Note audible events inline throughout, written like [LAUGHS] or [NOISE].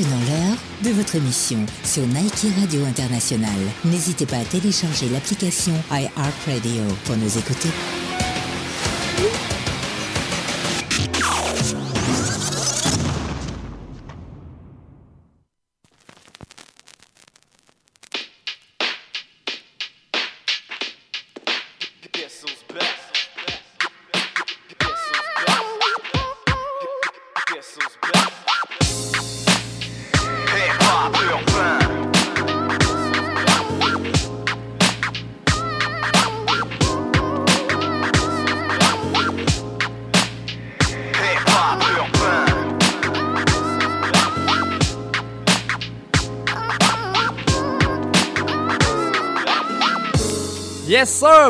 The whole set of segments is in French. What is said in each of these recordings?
Maintenant l'heure de votre émission sur Nike Radio International. N'hésitez pas à télécharger l'application iHeartRadio pour nous écouter.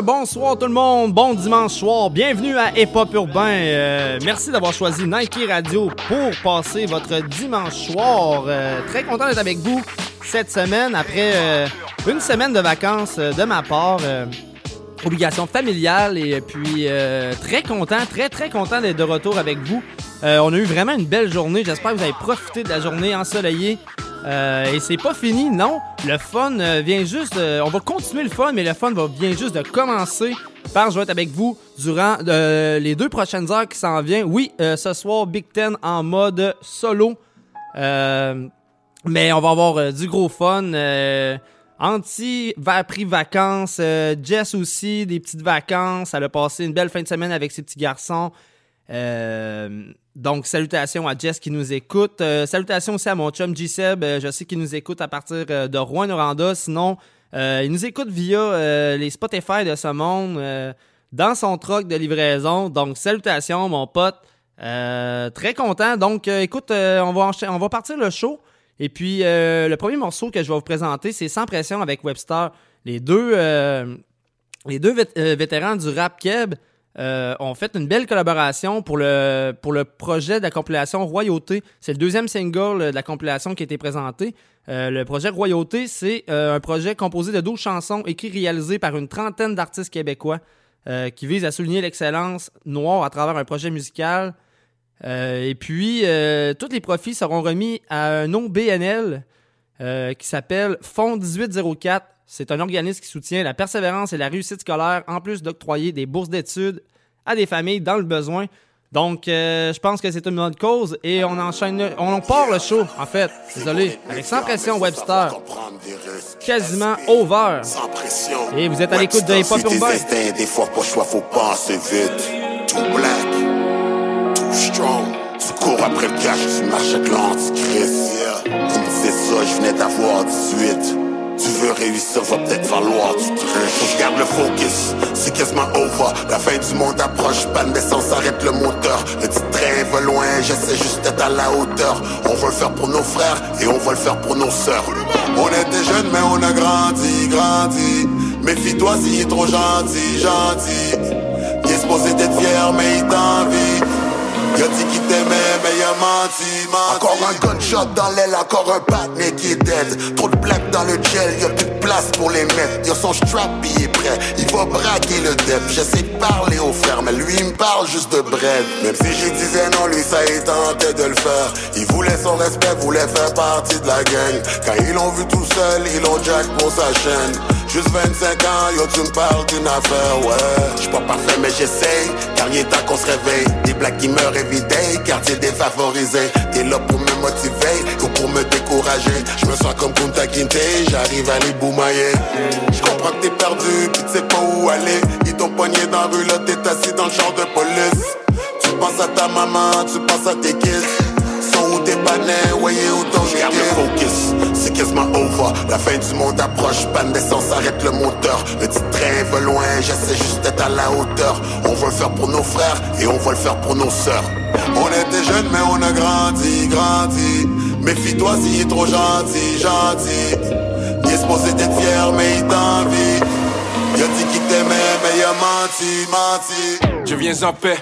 Bonsoir tout le monde, bon dimanche soir, bienvenue à Hip Hop Urbain. Euh, merci d'avoir choisi Nike Radio pour passer votre dimanche soir. Euh, très content d'être avec vous cette semaine après euh, une semaine de vacances de ma part. obligation familiale et puis très content, très très content d'être de retour avec vous. on a eu vraiment une belle journée, j'espère que vous avez profité de la journée ensoleillée. Euh, et c'est pas fini, non. Le fun euh, vient juste. on va continuer le fun, mais le fun va vient juste de commencer. Par être avec vous durant euh, les deux prochaines heures qui s'en viennent. Oui, ce soir, Big Ten en mode solo. mais on va avoir du gros fun. Anti va pris vacances. Jess aussi, des petites vacances. Elle a passé une belle fin de semaine avec ses petits garçons. Donc, salutations à Jess qui nous écoute. Euh, salutations aussi à mon chum G-Seb. Euh, je sais qu'il nous écoute à partir euh, de Rouen-Noranda. Sinon, il nous écoute via les Spotify de ce monde dans son truck de livraison. Donc, salutations, mon pote. très content. Donc, écoute, on, va on va partir le show. Et puis, le premier morceau que je vais vous présenter, c'est Sans pression avec Webster. Les deux, les deux vétérans du rap keb euh, ont fait une belle collaboration pour le, projet de la compilation Royauté. C'est le deuxième single de la compilation qui a été présenté. Euh, le projet Royauté, c'est euh, un projet composé de 12 chansons écrites réalisées par une trentaine d'artistes québécois qui visent à souligner l'excellence noire à travers un projet musical. et puis, tous les profits seront remis à un nom BNL qui s'appelle Fonds 1804 c'est un organisme qui soutient la persévérance et la réussite scolaire, en plus d'octroyer des bourses d'études à des familles dans le besoin. Donc, euh, je pense que c'est une bonne cause et on enchaîne, on part le show, en fait. Désolé, avec Sans Pression Webster. Quasiment over. Et vous êtes à l'écoute de Hip Hop Urbain. Des fois, pas choix, faut vite. Too black, too strong. Tu cours après le cash, tu marches avec l'antichrist. Il me disait ça, je venais d'avoir 18. Tu veux réussir, va peut-être falloir tu je garde le focus, c'est quasiment over. La fin du monde approche, panne d'essence, arrête le moteur. Le petit train va loin, j'essaie juste d'être à la hauteur. On va le faire pour nos frères et on va le faire pour nos sœurs. On était jeunes mais on a grandi, grandi. Méfie-toi s'il est trop gentil, gentil. Il est supposé d'être fier mais il t'envie Y'a dit qu'il t'aimait, mais y'a menti, menti. Encore un gunshot dans l'aile, encore un mais qui est dead. Trop de plaques dans le gel, y'a plus de place pour les mettre. Y'a son strap, il est prêt. Il va braquer le dep. J'essaie de parler au frère, mais lui, il me parle juste de bread. Même si j'y disais non, lui, ça y tentait de le faire. Il voulait son respect, voulait faire partie de la gang. Quand ils l'ont vu tout seul, ils l'ont jack pour sa chaîne. Juste 25 ans, yo, tu me parles d'une affaire, ouais. J'suis pas parfait, mais j'essaye. Car il est temps qu'on se réveille. Des blagues qui meurent everyday, quartier défavorisé. T'es là pour me motiver ou pour me décourager. Je me sens comme Kunta Kinte, j'arrive à les boumailler. Je comprends que t'es perdu, tu sais pas où aller. Ils t'ont poigné dans la rue, là t'es assis dans le champ de police. Tu penses à ta maman, tu penses à tes kids voyez où ton Garde le focus, c'est quasiment over. La fin du monde approche, panne d'essence, arrête le moteur. Le petit train va loin, j'essaie juste d'être à la hauteur. On va le faire pour nos frères et on va le faire pour nos sœurs. On était jeunes mais on a grandi, grandi. Méfie-toi s'il est trop gentil, gentil. Il est supposé d'être fier mais il t'envie. Il a dit qu'il t'aimait mais il a menti, menti. Je viens en paix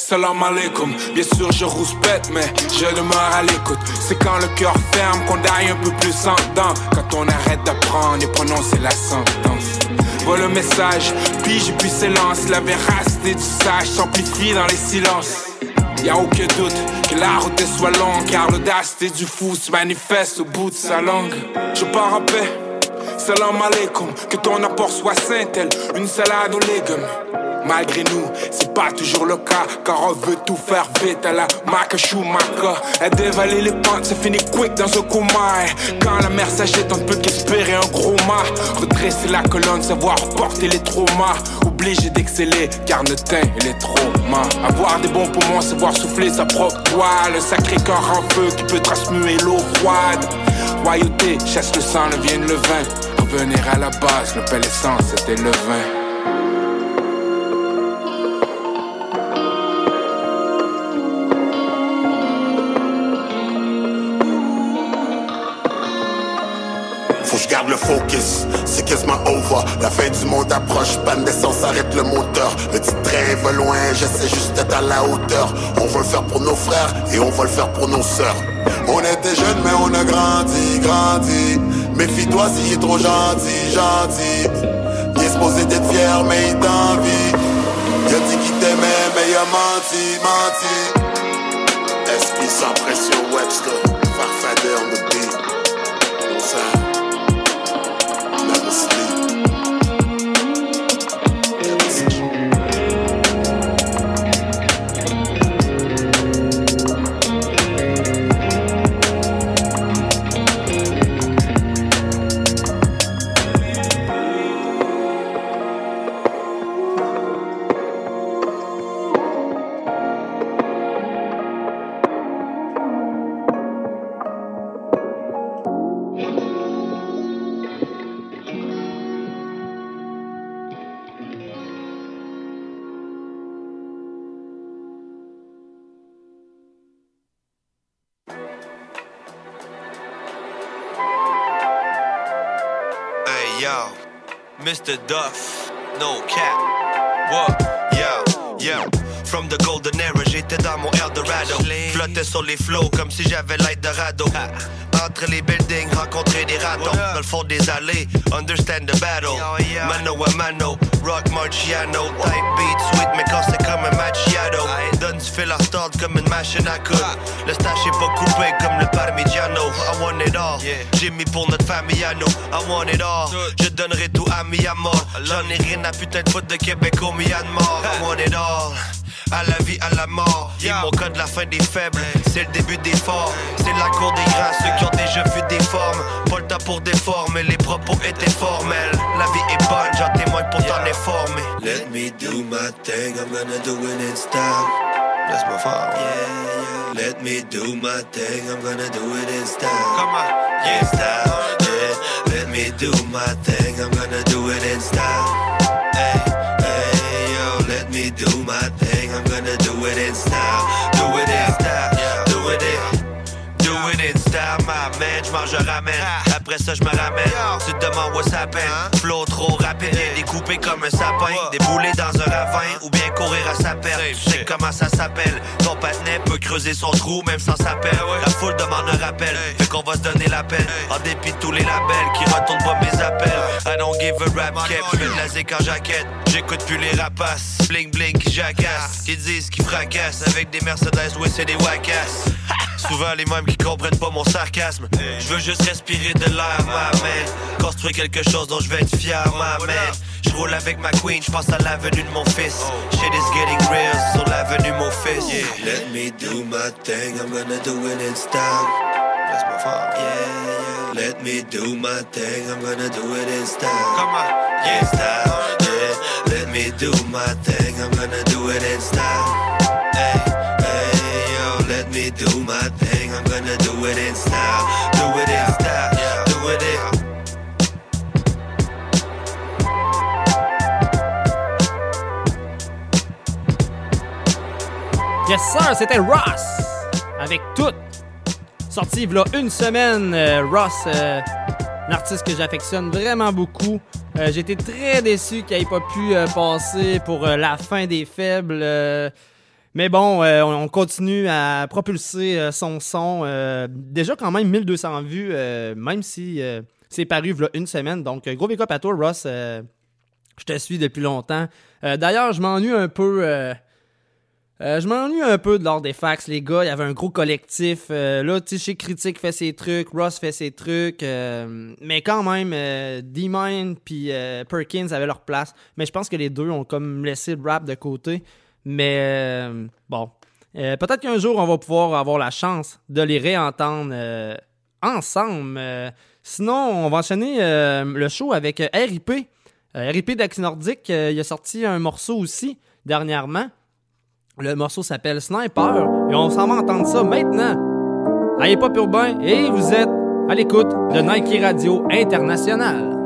Salam alaikum, bien sûr je rouspète mais je demeure à l'écoute. C'est quand le cœur ferme qu'on daille un peu plus en dents Quand on arrête d'apprendre et prononcer la sentence. Voilà le message, puis et puis s'élance La véracité du sage s'amplifie dans les silences. Y a aucun doute que la route soit longue, car l'audacité du fou se manifeste au bout de sa langue. Je pars en paix. Salam alaikum, que ton apport soit sain tel une salade aux légumes. Malgré nous, c'est pas toujours le cas, car on veut tout faire vite à la Maka Schumacher. Elle dévaler les pentes, c'est fini quick dans un coma. Quand la mer s'achète, on ne peut qu'espérer un gros mât. Redresser la colonne, savoir porter les traumas. Obligé d'exceller, car notre teint, est trop Avoir des bons poumons, savoir souffler sa propre voix. Le sacré corps en feu qui peut transmuer l'eau froide. Royauté, chasse le sang, le vienne le vin. Revenir à la base, le bel essence, c'était le vin. Garde le focus, c'est quasiment over. La fin du monde approche, panne d'essence, arrête le moteur. Le petit train va loin, j'essaie juste d'être à la hauteur. On va le faire pour nos frères et on va le faire pour nos sœurs. On était jeunes, mais on a grandi, grandi. Méfie-toi s'il est trop gentil, gentil. Il est supposé d'être fier, mais il t'envie. Il a dit qu'il t'aimait, mais il a menti, menti. Esprit sans pression, Webster? Farfader on the beat. Mr. Duff, no cap. What? Yo, yo. From the golden era, j'étais dans mon Eldorado. Flottais sur les flots comme si j'avais l'aide de radeau. Entre les buildings, rencontrer des ratons. Dans le fond des allées, understand the battle. Mano a mano, rock marciano. Type beat sweet, mais quand c'est comme un macchiato. Donne du fil à start comme une machine à coudre. Le stash est pas coupé comme le parmigiano. I want it all. J'ai mis pour notre famille à nous. I want it all. Je donnerai tout à mi mort. J'en ai rien à putain de foot de Québec au Myanmar. I want it all à la vie, à la mort. Ils mon code la fin des faibles, c'est le début des forts. C'est la cour des grands, ceux qui ont déjà vu des formes. Pas le temps pour déformer, les propos étaient formels. La vie est bonne, j'en témoigne pour t'en informer. Let me do my thing, I'm gonna do it in style. That's my fault. Yeah, yeah. Let me do my thing, I'm gonna do it in style. Come on. Yeah, style. Yeah. Let me do my thing, I'm gonna do it in style. Hey, hey, yo, let me do my thing. Do it in style. Do it in style. Do it in. Do it in style, my man. J'mange, je ramène. Après ça, je me ramène. Tu te demandes où ça peine. Flow trop rapide, découpé comme un sapin. Déboulé dans un ravin ou bien courir à sa perte. Tu sais comment ça s'appelle. Ton patinet peut creuser son trou même sans s'appel. La foule demande un rappel. Fait qu'on va se donner la peine. En dépit de tous les labels qui retournent pas mes appels. I don't give a rap cap. Je en jaquette. J'écoute plus les rapaces. Bling bling qui jacassent. Qui disent qui fracassent. Avec des Mercedes, ouais, c'est des wacasses. [LAUGHS] Souvent les mêmes qui comprennent pas mon sarcasme. Je veux juste respirer de l'air, ma man. Construire quelque chose dont je vais être fier, ma man. Je roule avec ma queen, je pense à l'avenue de mon fils. Shit is getting real sur l'avenue mon fils. Yeah. Let me do my thing, I'm gonna do it in style. That's my fault. Yeah, yeah. Let me do my thing, I'm gonna do it in style. Come on. Yeah, style. Yeah. Let me do my thing, I'm gonna do it in style. Hey, hey, yo, let me do my thing, I'm gonna do it in style. Yes sir, c'était Ross avec tout. Sorti a une semaine, euh, Ross, euh, un artiste que j'affectionne vraiment beaucoup. Euh, J'étais très déçu qu'il n'ait pas pu euh, passer pour la fin des faibles. mais bon, on on continue à propulser son son. déjà quand même 1200 vues, même si c'est paru a une semaine. Donc, gros big up à toi, Ross. je te suis depuis longtemps. D'ailleurs, je m'ennuie un peu euh, je m'ennuie un peu de l'ordre des fax, les gars. Il y avait un gros collectif. Euh, là, tu sais, Critique fait ses trucs, Ross fait ses trucs. euh, mais quand même, D-Mine puis Perkins avaient leur place. Mais je pense que les deux ont comme laissé le rap de côté. Mais bon. Peut-être qu'un jour, on va pouvoir avoir la chance de les réentendre ensemble. Sinon, on va enchaîner le show avec RIP. RIP d'Ax Nordique, il a sorti un morceau aussi dernièrement. Le morceau s'appelle Sniper et on s'en va entendre ça maintenant. Allez pas urbain et vous êtes à l'écoute de Nike Radio International.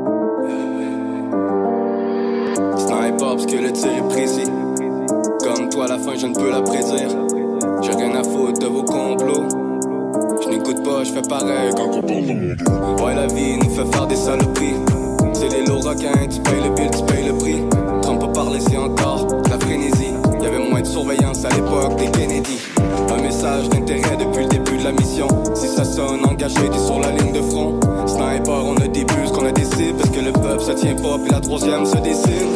Sniper parce que le tir est précis. Comme toi, à la fin, je ne peux la prédire. J'ai rien à foutre de vos complots. Je n'écoute pas, je fais pareil quand on parle. Ouais, la vie nous fait faire des saloperies. C'est les lots requins, tu payes le bill, tu payes le prix. Trump pas parler, c'est encore de la frénésie. De surveillance à l'époque des Kennedy. Un message d'intérêt depuis le début de la mission. Si ça sonne engagé, t'es sur la ligne de front. Sniper, on a des buts, qu'on a des cibles. Parce que le peuple se tient pas, puis la troisième se dessine.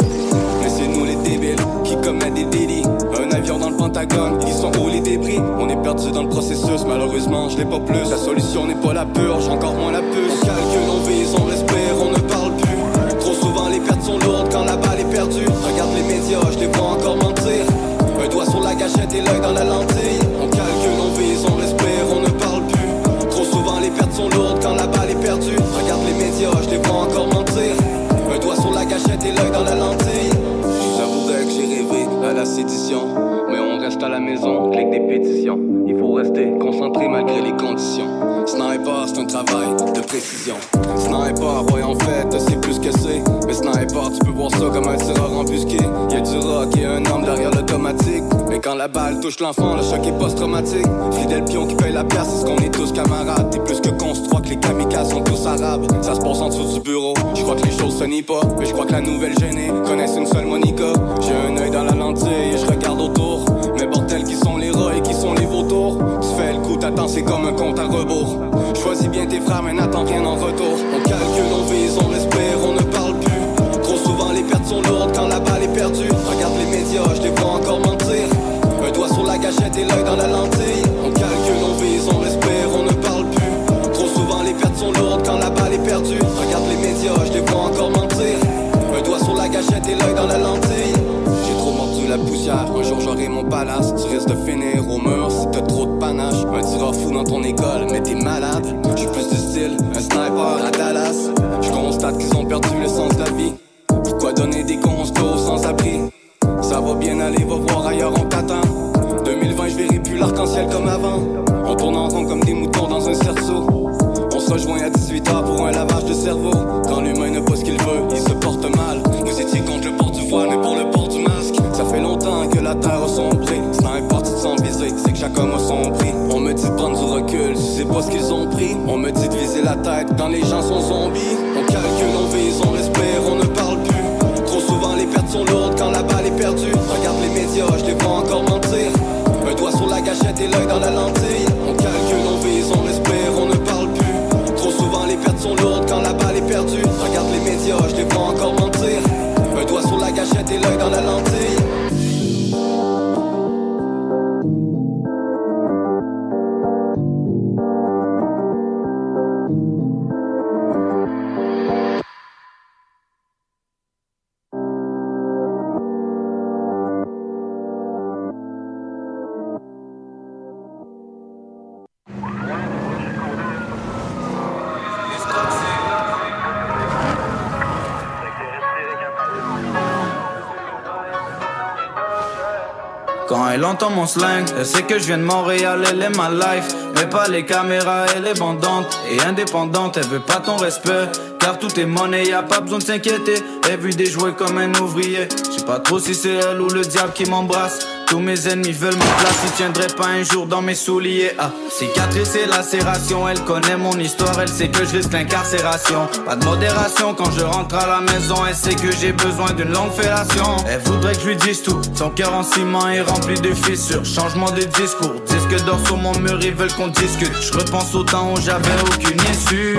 Mais c'est nous les débiles qui commettent des délits. Un avion dans le Pentagone, ils sont où les débris? On est perdu dans le processus, malheureusement je l'ai pas plus. La solution n'est pas la purge, encore moins la puce. On calcule, on vise, on respire, on ne et l'œil dans la lentille. On calcule, on vise, on respire, on ne parle plus. Trop souvent les pertes sont lourdes quand la balle est perdue. Regarde les médias, je les vois encore mentir. Un doigt sur la gâchette et l'œil dans la lentille. J'avouerais que j'ai rêvé à la sédition. Mais on reste à la maison, clique des pétitions. Il faut rester concentré malgré les conditions. Sniper, c'est un travail de précision. Sniper, ouais, en fait, c'est plus que c'est. Mais sniper, tu peux voir ça comme un tireur embusqué. Y'a du rock et un homme derrière l'automatique. Mais quand la balle touche l'enfant, le choc est post-traumatique. Fidèle pion qui paye la pièce, c'est ce qu'on est tous camarades. T'es plus que con, je crois que les kamikazes sont tous arabes. Ça se passe en dessous du bureau. Je crois que les choses se nient pas. Mais je crois que la nouvelle gênée connaisse une seule Monica. J'ai un œil dans la lentille et je regarde autour. Mais bordel, qui sont les rats et qui sont les vautours? Tu fais le coup, t'attends, c'est comme un compte à rebours. Choisis bien tes frères, mais n'attends rien en retour. Sont lourdes quand la balle est perdue. Regarde les médias, je les vois encore mentir. Un doigt sur la gâchette et l'œil dans la lentille. On calcule, on vise, on respire, on ne parle plus. Trop souvent, les pertes sont lourdes quand la balle est perdue. Regarde les médias, je les vois encore mentir. Un doigt sur la gâchette et l'œil dans la lentille. J'ai trop mordu la poussière, un jour j'aurai mon palace. Tu risques de finir au mur si t'as trop de panache. Un tireur fou dans ton école, mais t'es malade. J'suis plus du style, un sniper à Dallas. Je constate qu'ils ont perdu le sens de la vie. Rejoint à 18h pour un lavage de cerveau. Quand l'humain n'a pas ce qu'il veut, il se porte mal. Vous étiez contre le port du voile, mais pour le port du masque. Ça fait longtemps que la terre a sombré. Sniper, tu te sens visé, c'est que chaque homme a son prix. On me dit de prendre du recul, tu sais pas ce qu'ils ont pris. On me dit de viser la tête quand les gens sont zombies. On calcule, on vise, on respire, on ne parle plus. Trop souvent les pertes sont lourdes quand la balle est perdue. Regarde les médias, je les vois encore mentir. Un doigt sur la gâchette et l'œil dans la lentille. Quand elle entend mon slang, elle sait que je viens de Montréal, elle est ma life. Mais pas les caméras, elle est bandante et indépendante, elle veut pas ton respect. Car tout est monnaie, y a pas besoin de s'inquiéter. Elle vit des jouets comme un ouvrier. Je sais pas trop si c'est elle ou le diable qui m'embrasse. Tous mes ennemis veulent ma place, ils tiendraient pas un jour dans mes souliers. Ah, cicatrice et lacération, elle connaît mon histoire, elle sait que je risque l'incarcération. Pas de modération quand je rentre à la maison, elle sait que j'ai besoin d'une longue fellation. Elle voudrait que je lui dise tout, son cœur en ciment est rempli de fissures. Changement de discours, disque d'or sur mon mur, ils veulent qu'on discute. Je repense au temps où j'avais aucune issue.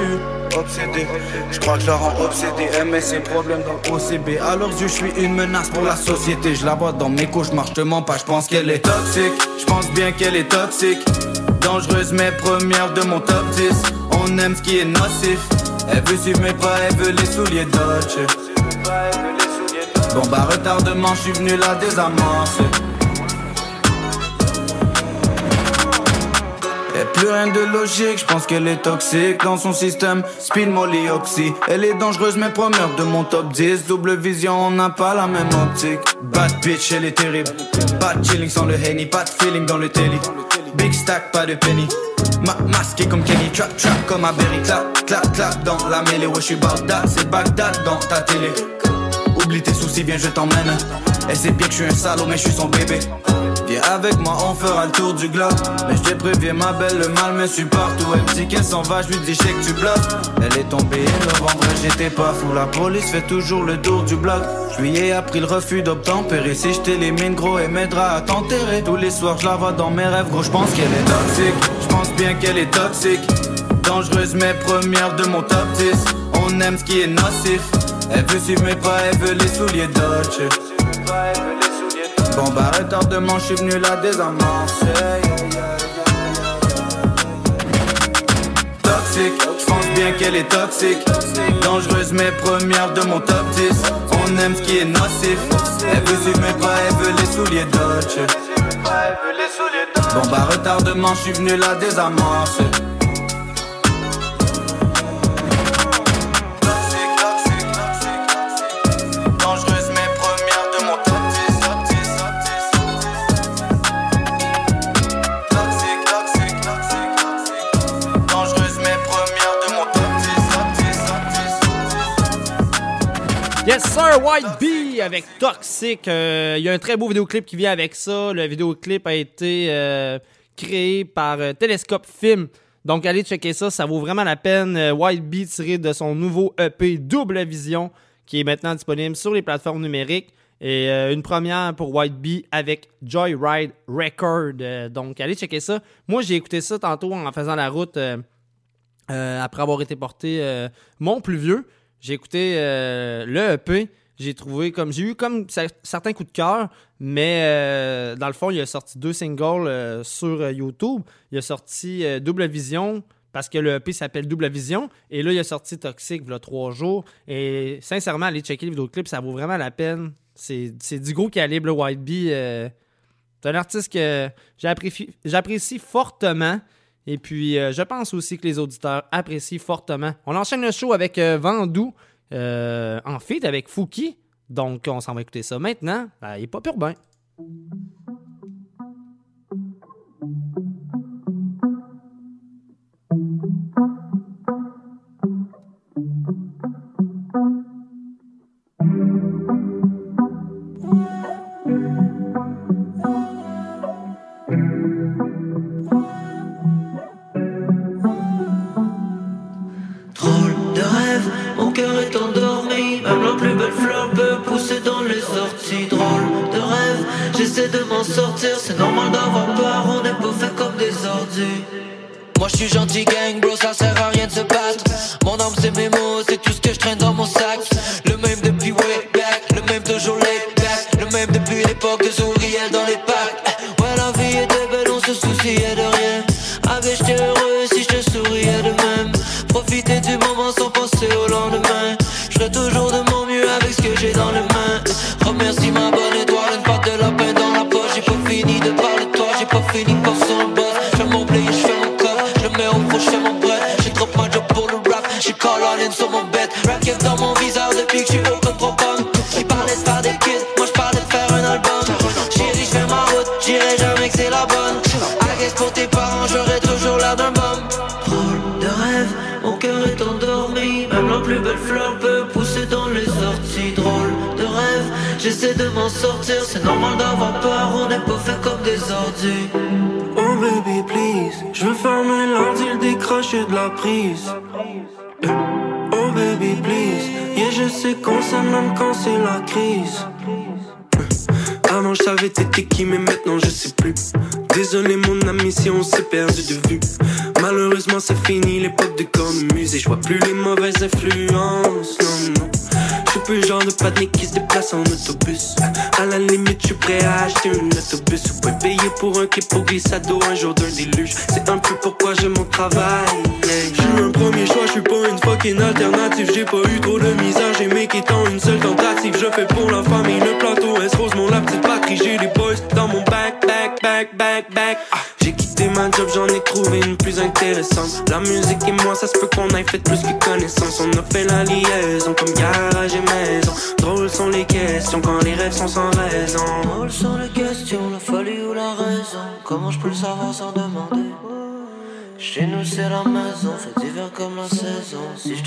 Obsédé. Je crois que je la rends obsédé. MS ses problèmes dans OCB. Alors je suis une menace pour la société. Je la vois dans mes cauchemars, je te mens pas, je pense qu'elle est toxique. Je pense bien qu'elle est toxique. Dangereuse mais première de mon top 10. On aime ce qui est nocif. Elle veut suivre mes pas, elle veut les souliers Dodge. Bon bah retardement, je suis venu la désamorcer. Plus rien de logique, je pense qu'elle est toxique dans son système. Speed molly oxy, elle est dangereuse mais première de mon top 10. Double vision, on n'a pas la même optique. Bad bitch, elle est terrible. De chilling sans le henny, pas de feeling dans le télé. Big stack, pas de penny. Ma masqué comme Kenny, trap trap comme à Berry. Clap, clap, clap dans la mêlée. Ouais, je suis Bagdad, c'est Bagdad dans ta télé. Oublie tes soucis, viens, je t'emmène. Elle sait bien que je suis un salaud, mais je suis son bébé. Viens avec moi, on fera le tour du globe. Mais je te préviens, ma belle, le mal me suit partout. Elle me dit qu'elle s'en va, je lui dis, que tu bluffes. Elle est tombée novembre, j'étais pas fou. La police fait toujours le tour du bloc. Je lui ai appris le refus d'obtempérer. Si je t'élimine, gros, elle m'aidera à t'enterrer. Tous les soirs, je la vois dans mes rêves, gros, je pense qu'elle est toxique. Je pense bien qu'elle est toxique. Dangereuse, mais première de mon top 10. On aime ce qui est nocif. Elle veut suivre mes pas, elle veut les souliers Dodge. Bon bah retardement, je suis venu la désamorcer. Toxique, je pense bien qu'elle est toxique. Dangereuse mais première de mon top 10. On aime ce qui est nocif. Elle veut suivre mes pas, elle veut les souliers Dodge. Bon bah retardement, je suis venu la désamorcer. Sir, White Bee avec Toxic. Euh, Il y a un très beau vidéoclip qui vient avec ça. Le vidéoclip a été euh, créé par euh, Telescope Film. Donc, allez checker ça, ça vaut vraiment la peine. White Bee tiré de son nouveau EP Double Vision qui est maintenant disponible sur les plateformes numériques. Et une première pour White Bee avec Joyride Record. Donc, allez checker ça. Moi, j'ai écouté ça tantôt en faisant la route après avoir été porté mon plus vieux. J'ai écouté euh, le EP. J'ai trouvé comme. J'ai eu comme cer- certains coups de cœur, mais euh, dans le fond, il a sorti deux singles euh, sur euh, YouTube. Il a sorti Double Vision parce que le EP s'appelle Double Vision. Et là, il a sorti Toxic il y a trois jours. Et sincèrement, allez checker les vidéoclips, ça vaut vraiment la peine. C'est du gros calibre, le White Bee. c'est un artiste que j'apprécie j'apprécie fortement. Et puis, euh, je pense aussi que les auditeurs apprécient fortement. On enchaîne le show avec euh, euh, en feat avec Fouki. Donc, on s'en va écouter ça maintenant. Ben, il est pas urbain. Drôle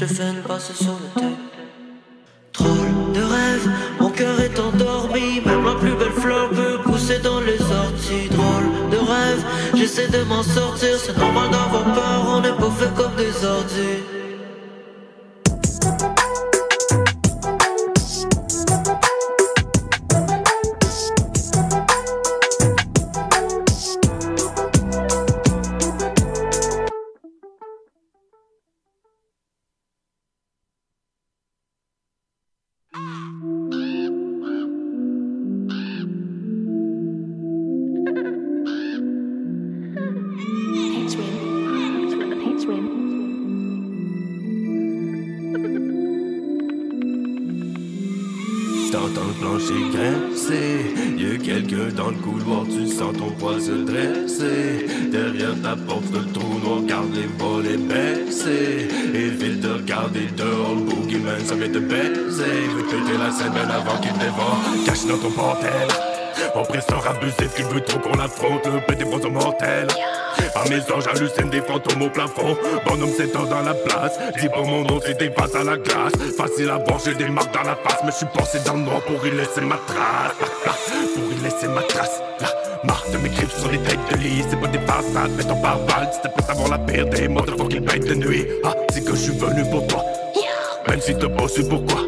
je te fais le passer sur le T'entends le plancher grincer Y'a quelqu'un dans le couloir Tu sens ton poil se dresser. Derrière ta porte le trou noir Garde les volets baissés Évite de regarder dehors Le boogeyman ça vient te baiser. Veut péter la scène avant qu'il dévore. Cache dans ton pantel Oppresseur abusif qui veut trop qu'on l'affronte. Le pété son mortel. À mes anges j'hallucine des fantômes au plafond. Bonhomme s'étend dans la place. Dis pour mon nom si t'es face à la glace Facile à voir j'ai des marques dans la face. Mais je suis pensé dans le noir pour y laisser ma trace. Pour y laisser ma trace. La marque de mes griffes sur les têtes de lit C'est pas des façades mais ton pare-balles. C'était pour savoir la pire des motherfucking bêtes de nuit. Ah c'est que je suis venu pour toi. Même si pas su pourquoi.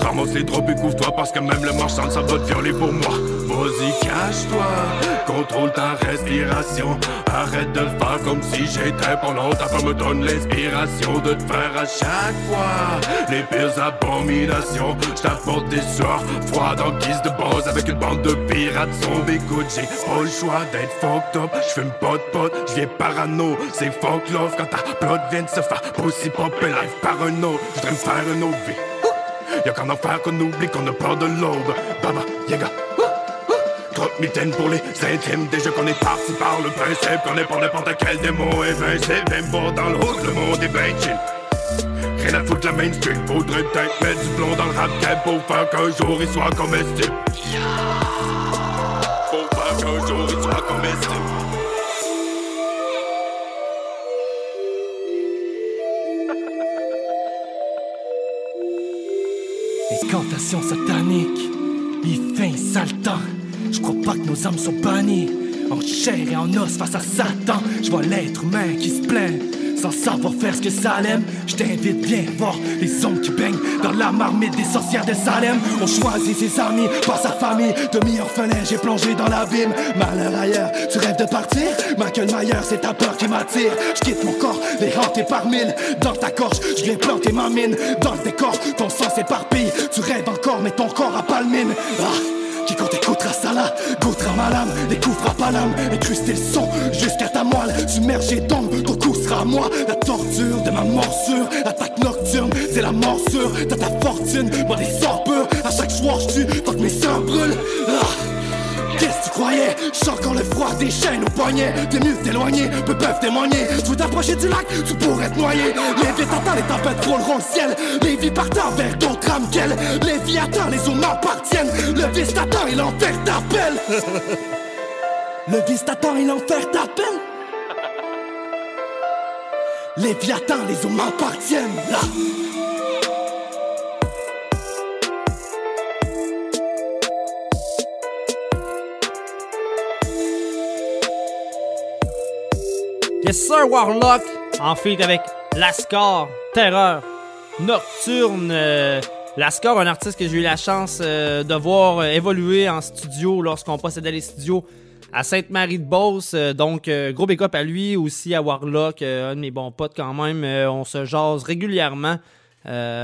Ramasse les drops et couvre-toi parce que même le marchand ça va te violer pour moi. Vas-y, cache-toi, contrôle ta respiration. Arrête de le faire comme si j'étais pendant ta peur me donne l'inspiration de te faire à chaque fois les pires abominations. J't'apporte des soirs froides en guise de base avec une bande de pirates zombies. Écoute, j'ai pas le choix d'être fucked up. J'fume pas de pote, j'viens parano. C'est fuck love quand ta plot vient de se faire pousser popper life par un autre. J'voudrais me faire une autre vie. Y'a qu'un enfer qu'on oublie qu'on a peur de l'aube. Baba, Yaga. Trop de mitaines pour les intimes. Déjà qu'on est parti par le principe qu'on est pour n'importe quel démon invincible. Même pas dans le hood, le monde est ben. Rien à foutre la main street. Faudrait peut-être mettre du plomb dans le rap game pour faire qu'un jour il soit comestible. Pour faire qu'un jour il soit comestible. Incantation satanique, il fait un temps. Je crois pas que nos âmes sont bannies. En chair et en os face à Satan, je vois l'être humain qui se plaint. Sans savoir faire ce que aime, je t'invite bien voir les hommes qui baignent dans la marmite des sorcières de Salem. On choisit ses amis par sa famille. Demi-orphelin, j'ai plongé dans l'abîme. Malheur ailleurs, tu rêves de partir? Michael Mayer, c'est ta peur qui m'attire. Je quitte mon corps, les hantés par mille. Dans ta gorge, je viens planter ma mine. Dans le décor, ton sang s'éparpille. Tu rêves encore, mais ton corps a pas le mine. Ah. Qui quand écoutera ça là, goûtera ma lame, découvrira pas l'âme, incruster le son jusqu'à ta moelle, submergé tombe, ton coup sera à moi, la torture de ma morsure, attaque nocturne, c'est la morsure, t'as ta fortune, moi des purs, à chaque soir je tue, tant que mes seins brûlent. Ah. Croyais? J'sens encore le froid des chaînes au poignet. T'es mieux t'éloigner, peu peuvent témoigner. Tu veux t'approcher du lac, tu pourrais te noyer. Les vies t'entendent, les tempêtes frôleront le ciel. Les vies partant vers d'autres âmes qu'elles. Les vies attendent, les eaux m'appartiennent. Le vice t'attend et l'enfer t'appelle. [LAUGHS] Le vice t'attend et l'enfer t'appelle. Attendent, [LAUGHS] les eaux m'appartiennent. Là. Yes sir, Warlock, en feat avec Lascar, Terreur, Nocturne. Euh, Lascar, un artiste que j'ai eu la chance euh, de voir euh, évoluer en studio lorsqu'on possédait les studios à Sainte-Marie-de-Beauce. Donc, gros backup à lui, aussi à Warlock, un de mes bons potes quand même. on se jase régulièrement.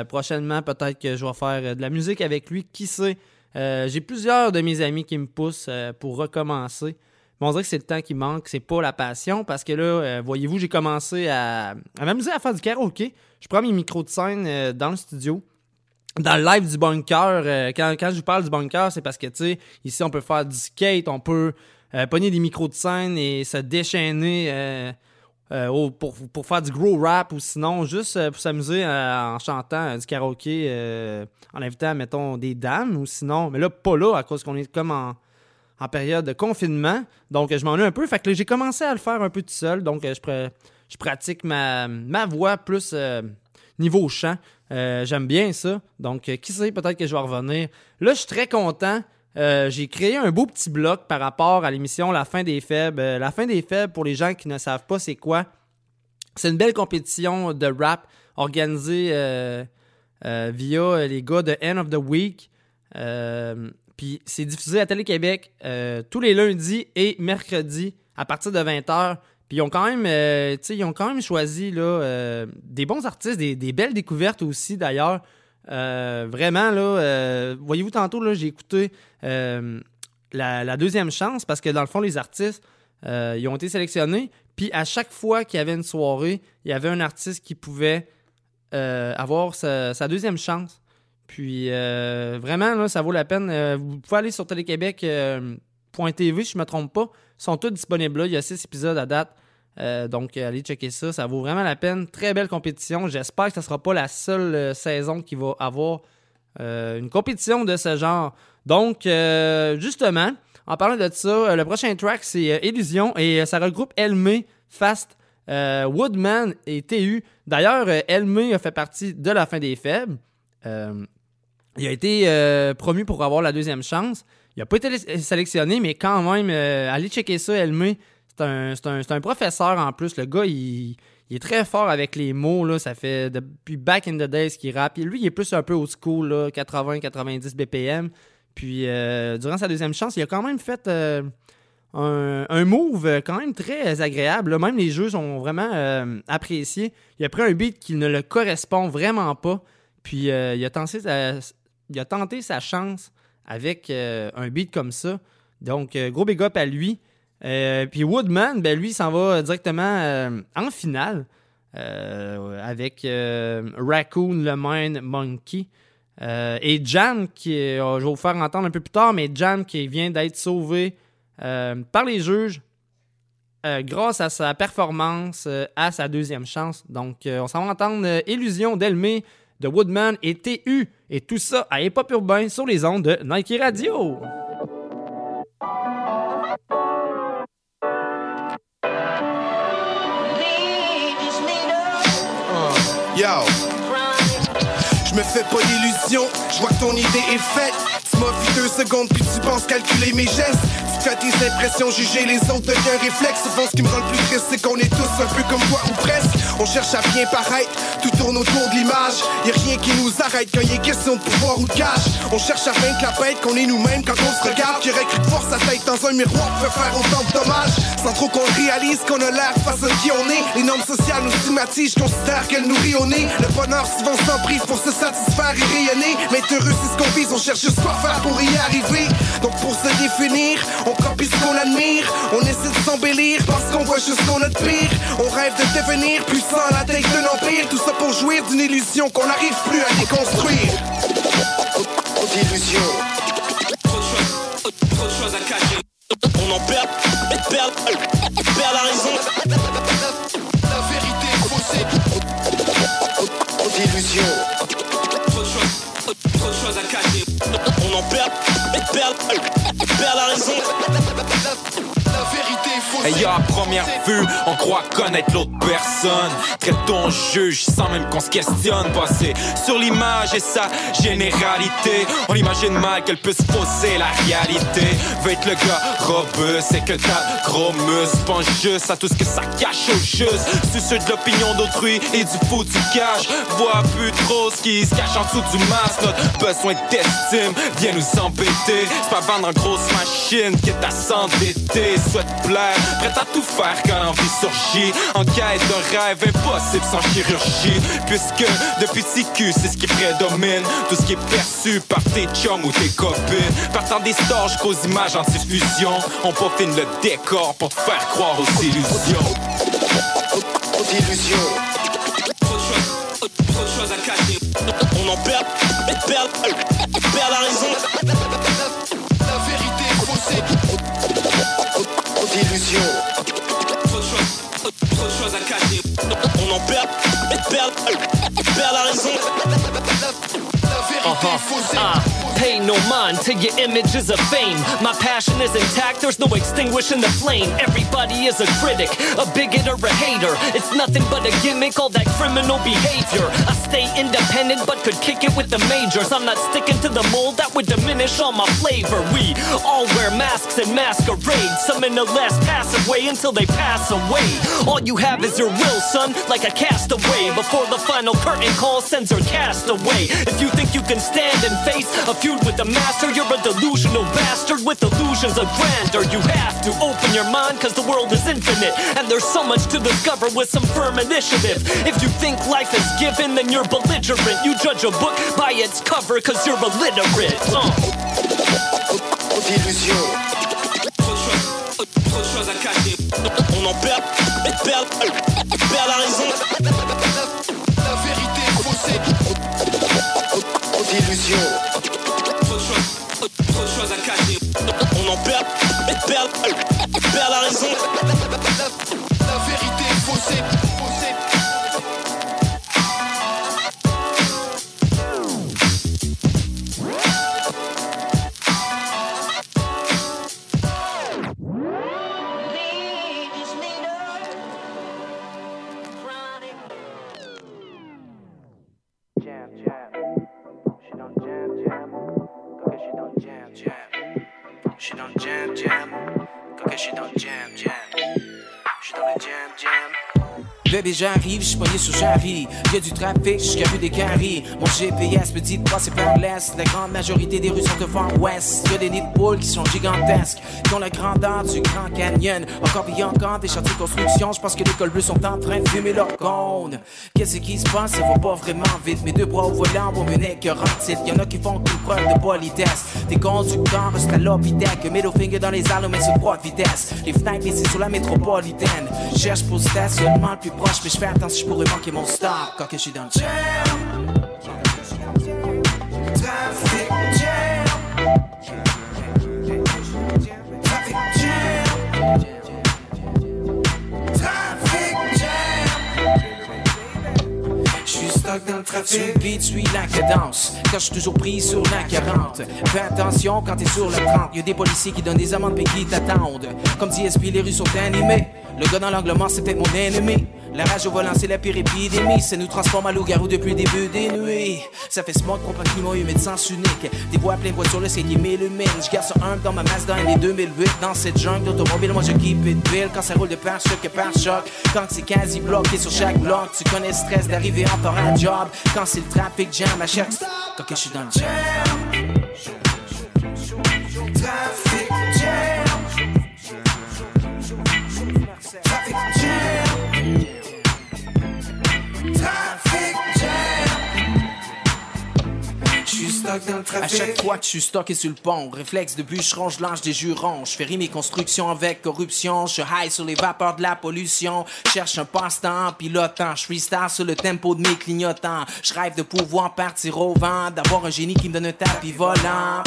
prochainement, peut-être que je vais faire de la musique avec lui, qui sait? J'ai plusieurs de mes amis qui me poussent pour recommencer. On dirait que c'est le temps qui manque, c'est pas la passion, parce que là, voyez-vous, j'ai commencé à, m'amuser à faire du karaoké. Je prends mes micros de scène dans le studio dans le live du bunker, quand, quand je vous parle du bunker, c'est parce que, tu sais, ici, on peut faire du skate, on peut euh, pogner des micros de scène et se déchaîner euh, euh, pour, pour, faire du gros rap ou sinon juste pour s'amuser en chantant du karaoké en invitant, mettons, des dames ou sinon, mais là, pas là à cause qu'on est comme en, période de confinement. Donc, je m'ennuie un peu. Fait que j'ai commencé à le faire un peu tout seul. Donc, je, je pratique ma, voix plus niveau chant. J'aime bien ça. Donc, qui sait, peut-être que je vais revenir. Là, je suis très content. Euh, j'ai créé un beau petit bloc par rapport à l'émission La fin des faibles. Euh, la fin des faibles, pour les gens qui ne savent pas c'est quoi, c'est une belle compétition de rap organisée euh, via les gars de End of the Week. Puis c'est diffusé à Télé-Québec tous les lundis et mercredis à partir de 20h. Puis ils ont quand même, ils ont quand même choisi là, des bons artistes, des, belles découvertes aussi d'ailleurs. Euh, vraiment, là, euh, voyez-vous, tantôt, là, j'ai écouté euh, la, deuxième chance parce que dans le fond, les artistes, ils ont été sélectionnés. Puis à chaque fois qu'il y avait une soirée, il y avait un artiste qui pouvait avoir sa, deuxième chance. Puis vraiment, là, ça vaut la peine. vous pouvez aller sur téléquebec.tv, si je ne me trompe pas. Ils sont tous disponibles là. Il y a six épisodes à date. Euh, donc, allez checker ça. Ça vaut vraiment la peine. Très belle compétition. J'espère que ce ne sera pas la seule euh, saison qui va avoir euh, une compétition de ce genre. Donc, justement, en parlant de ça, le prochain track, c'est Illusion et ça regroupe Elmé, Fast, Woodman et TU. D'ailleurs, Elmé a fait partie de la fin des faibles. Il a été promu pour avoir la deuxième chance. Il n'a pas été sélectionné, mais quand même, allez checker ça, Elmé. C'est un, professeur en plus. Le gars, il, est très fort avec les mots. Là. Ça fait depuis back in the days qu'il rappe. lui, il est plus un peu old school, 80-90 BPM. Puis euh, durant sa deuxième chance, il a quand même fait euh, un, move quand même très agréable. Même les jeux sont vraiment euh, appréciés. Il a pris un beat qui ne le correspond vraiment pas. Puis il, a tenté sa, il a tenté sa chance avec un beat comme ça. Donc, gros big up à lui. Euh, puis Woodman, ben lui, s'en va directement euh, en finale euh, avec Raccoon, le Mine Monkey. et Jam, qui je vais vous faire entendre un peu plus tard, mais Jam qui vient d'être sauvé par les juges grâce à sa performance à sa deuxième chance. Donc, on s'en va entendre Illusion d'Elmé de Woodman et TU. Et tout ça à Hip Hop Urbain sur les ondes de Nike Radio. Yo. Je me fais pas d'illusions, je vois que ton idée est faite. Tu m'as vu deux secondes puis tu penses calculer mes gestes. Fais tes impressions, juger les autres devient réflexe. Souvent ce qui me rend le plus triste c'est qu'on est tous un peu comme toi ou presque. On cherche à bien paraître, tout tourne autour de l'image. Y'a rien qui nous arrête quand il est question de pouvoir ou de cash. On cherche à vaincre la bête qu'on est nous-mêmes quand on se regarde. Qui aurait cru sa tête dans un miroir peut faire autant de dommages? Sans trop qu'on réalise qu'on a l'air face à qui on est. Les normes sociales nous stigmatisent, je considère qu'elles nous rient au nez. Le bonheur souvent s'en pour se satisfaire et rayonner. Mais heureux c'est ce qu'on vise, on cherche juste quoi faire pour y arriver. Donc pour se définir, on copie ce qu'on admire. On essaie de s'embellir parce qu'on voit juste qu'on de pire. On rêve de devenir puissant à la tête d'un empire. Tout ça pour jouir d'une illusion qu'on n'arrive plus à déconstruire. Illusion. Trop de choses à cacher. On en perd, perd, perd la raison. Et à première vue, on croit connaître l'autre personne. Traite ton juge sans même qu'on se questionne. Passer sur l'image et sa généralité. On imagine mal qu'elle peut se fausser la réalité. Veut être le gars robuste, c'est que ta gros muscle. Pense juste à tout ce que ça cache au juste. Soucieux de l'opinion d'autrui et du fou du cash. Vois plus trop ce qui se cache en dessous du masque. Notre besoin d'estime vient nous embêter. C'est pas vendre en grosse machine qui est à s'endetter. Souhaite plaire, prête à tout faire quand l'envie surgit. En quête d'un rêve impossible sans chirurgie. Puisque depuis TQ, c'est ce qui prédomine. Tout ce qui est perçu par tes chums ou tes copines. Partant des stores jusqu'aux images en diffusion. On peaufine le décor pour te faire croire aux illusions. Aux illusions. Trop de choses à cacher. On en perd, perd, perd la raison. Trop de choses, trop de choses à cacher. On en perd, perd, perd la raison. Vérité est faussée. Pay no mind to your images of fame. My passion is intact, there's no extinguishing the flame. Everybody is a critic, a bigot or a hater. It's nothing but a gimmick, all that criminal behavior. I stay independent, but could kick it with the majors. I'm not sticking to the mold that would diminish all my flavor. We all wear masks and masquerade. Some in the last pass away until they pass away. All you have is your will, son, like a castaway. Before the final curtain call sends her cast away. If you think you can stand and face a feud with the master, you're a delusional bastard with illusions of grandeur. You have to open your mind, cause the world is infinite. And there's so much to discover with some firm initiative. If you think life is given, then you're belligerent. You judge a book by its cover, cause you're illiterate. Uh. On en perd, perd, perd la raison. Illusions. Trop de choses, trop de à cacher. On en perd, perd, perd la raison. La vérité est faussée. Get she don't jam, jam. She don't jam, jam. Bébé, j'arrive, j'suis pogné sur Jarry. Y'a du trafic, j'suis vu des caries. Mon GPS me dit de passer par l'est. La grande majorité des rues sont de vent ouest. Y'a des nids de poules qui sont gigantesques, qui ont la grandeur du Grand Canyon. Encore pis encore des chantiers de construction. J'pense que les cols bleus sont en train de fumer leur cône. Qu'est-ce qui se passe? Ça va pas vraiment vite. Mes deux bras au volant mener que rentite. Y'en a qui font une preuve de politesse. Des conducteurs restent à l'obitec. Middle finger dans les ailes, mais sur droite vitesse. Les fenêtres ici sur la métropolitaine. Cherche pour le stationnement le plus proche, mais je fais attention, je pourrais manquer mon stop quand que je suis dans le jam. Traffic jam. Traffic jam. Traffic jam. J'suis stock dans le trafic. Beat, suis la cadence. Quand j'suis toujours pris sur la 40. Fais attention quand t'es sur le 30. Y'a des policiers qui donnent des amendes pis qui t'attendent. Comme DSP, les rues sont animées. Le gars dans l'angle mort, c'est peut-être mon ennemi. La rage au volant, c'est la pire épidémie. Ça nous transforme en loup-garou depuis le début des nuits. Ça fait contre un climat humide sens unique. Des voix pleines voitures, le c'est qui m'illumine. J'garde sur un dans ma Mazda et les 2008. Dans cette jungle d'automobile, moi je keep it bill. Quand ça roule de par choc et par choc. Quand c'est quasi bloqué sur chaque bloc. Tu connais le stress d'arriver en temps à job. Quand c'est le trafic jam à chaque. Quand je suis dans le jam. Stock. À chaque fois que je suis stocké sur le pont, réflexe de bûcheron, je lance des jurons. Je fais mes constructions avec corruption. Je high sur les vapeurs de la pollution. Cherche un passe-temps pilotant. Je freestyle sur le tempo de mes clignotants. Je rêve de pouvoir partir au vent, d'avoir un génie qui me donne un tapis volant.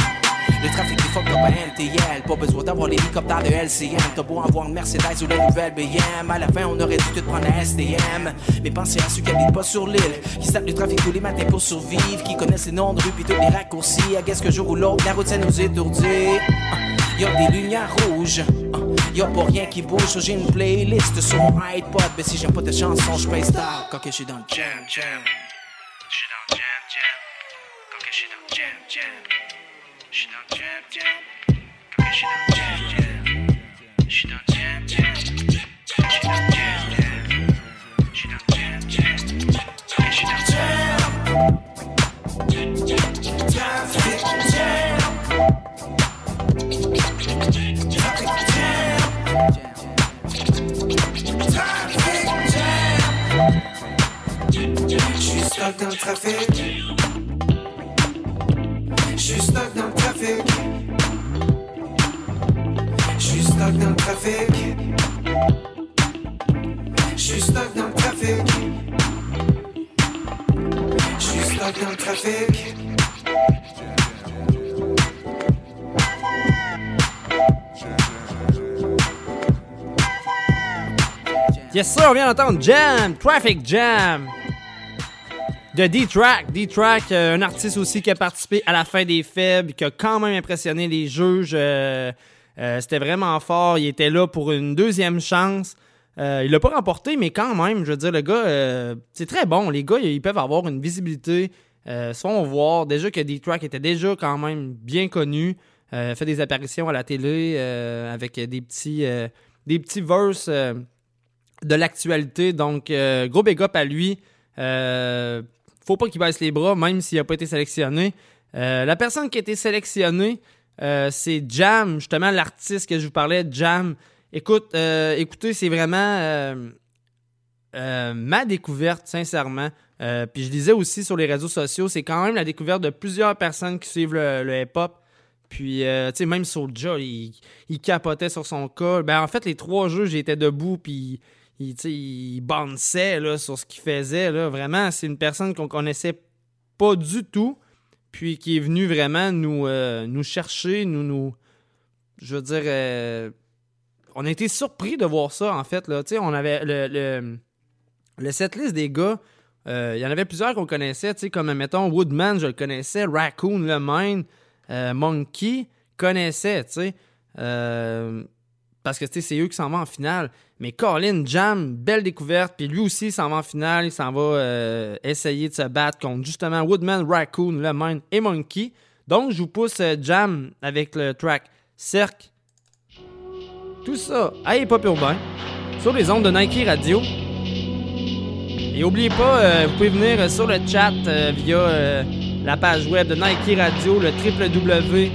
Le trafic est fuck up à NTL Pas besoin d'avoir l'hélicoptère de LCM T'as beau avoir une Mercedes ou la nouvelle BM À la fin on aurait dû tout prendre la SDM Mais pensez à ceux qui habitent pas sur l'île Qui savent le trafic tous les matins pour survivre Qui connaissent les noms de pis tous les raccourcis. À guess que jour ou l'autre la route ça nous étourdit Ah, Y'a des lumières rouges. Ah, Y'a pas rien qui bouge, j'ai une playlist sur mon iPod. Mais si j'aime pas tes chansons, je paye star quand que je suis dans le jam, jam. Je suis dans le jam, jam. Quand que je suis dans le jam, jam. Je suis dans dans stuck dans le trafic. Suis stuck dans le trafic. Je suis stuck dans le trafic. Je suis stuck dans le trafic. Je suis stuck dans le trafic. Yes sir, on vient d'entendre Jam, Traffic Jam de D-Track. D-Track, euh, un artiste aussi qui a participé à la fin des faibles, qui a quand même impressionné les juges. euh, euh, C'était vraiment fort. Il était là pour une deuxième chance. Il l'a pas remporté, mais quand même, je veux dire, le gars, c'est très bon. Les gars, ils peuvent avoir une visibilité. Euh, voir déjà que D-Track était déjà quand même bien connu. Fait des apparitions à la télé avec des petits, des verses de l'actualité. Donc, gros big à lui. Faut pas qu'il baisse les bras, même s'il n'a pas été sélectionné. Euh, la personne qui a été sélectionnée, euh, c'est Jam, justement l'artiste que je vous parlais, Jam. Écoute, euh, écoutez, c'est vraiment ma découverte, sincèrement. Puis je disais aussi sur les réseaux sociaux, c'est quand même la découverte de plusieurs personnes qui suivent le, hip-hop. Puis, tu sais, même Soulja, il, il capotait sur son cas. Ben, en fait, les trois jeux, j'étais debout, puis il, il bounçait là, sur ce qu'il faisait. Là. Vraiment, c'est une personne qu'on connaissait pas du tout, puis qui est venue vraiment nous, euh, nous chercher, nous, nous. Je veux dire, euh, on a été surpris de voir ça, en fait. Là. On avait le, le, le setlist des gars. euh, Il y en avait plusieurs qu'on connaissait, comme mettons Woodman, je le connaissais, Raccoon, Le Mine, Monkey, connaissait, tu sais. Parce que c'est eux qui s'en vont en finale. Mais Colin, Jam, belle découverte. Puis lui aussi, s'en va en finale. Il s'en va euh, essayer de se battre contre justement Woodman, Raccoon, Le Mine et Monkey. Donc, je vous pousse euh, Jam avec le track Cercle. Tout ça à Hip Urbain sur les ondes de Nike Radio. Et oubliez pas, euh, vous pouvez venir sur le chat via la page web de Nike Radio, le www.nike.ca.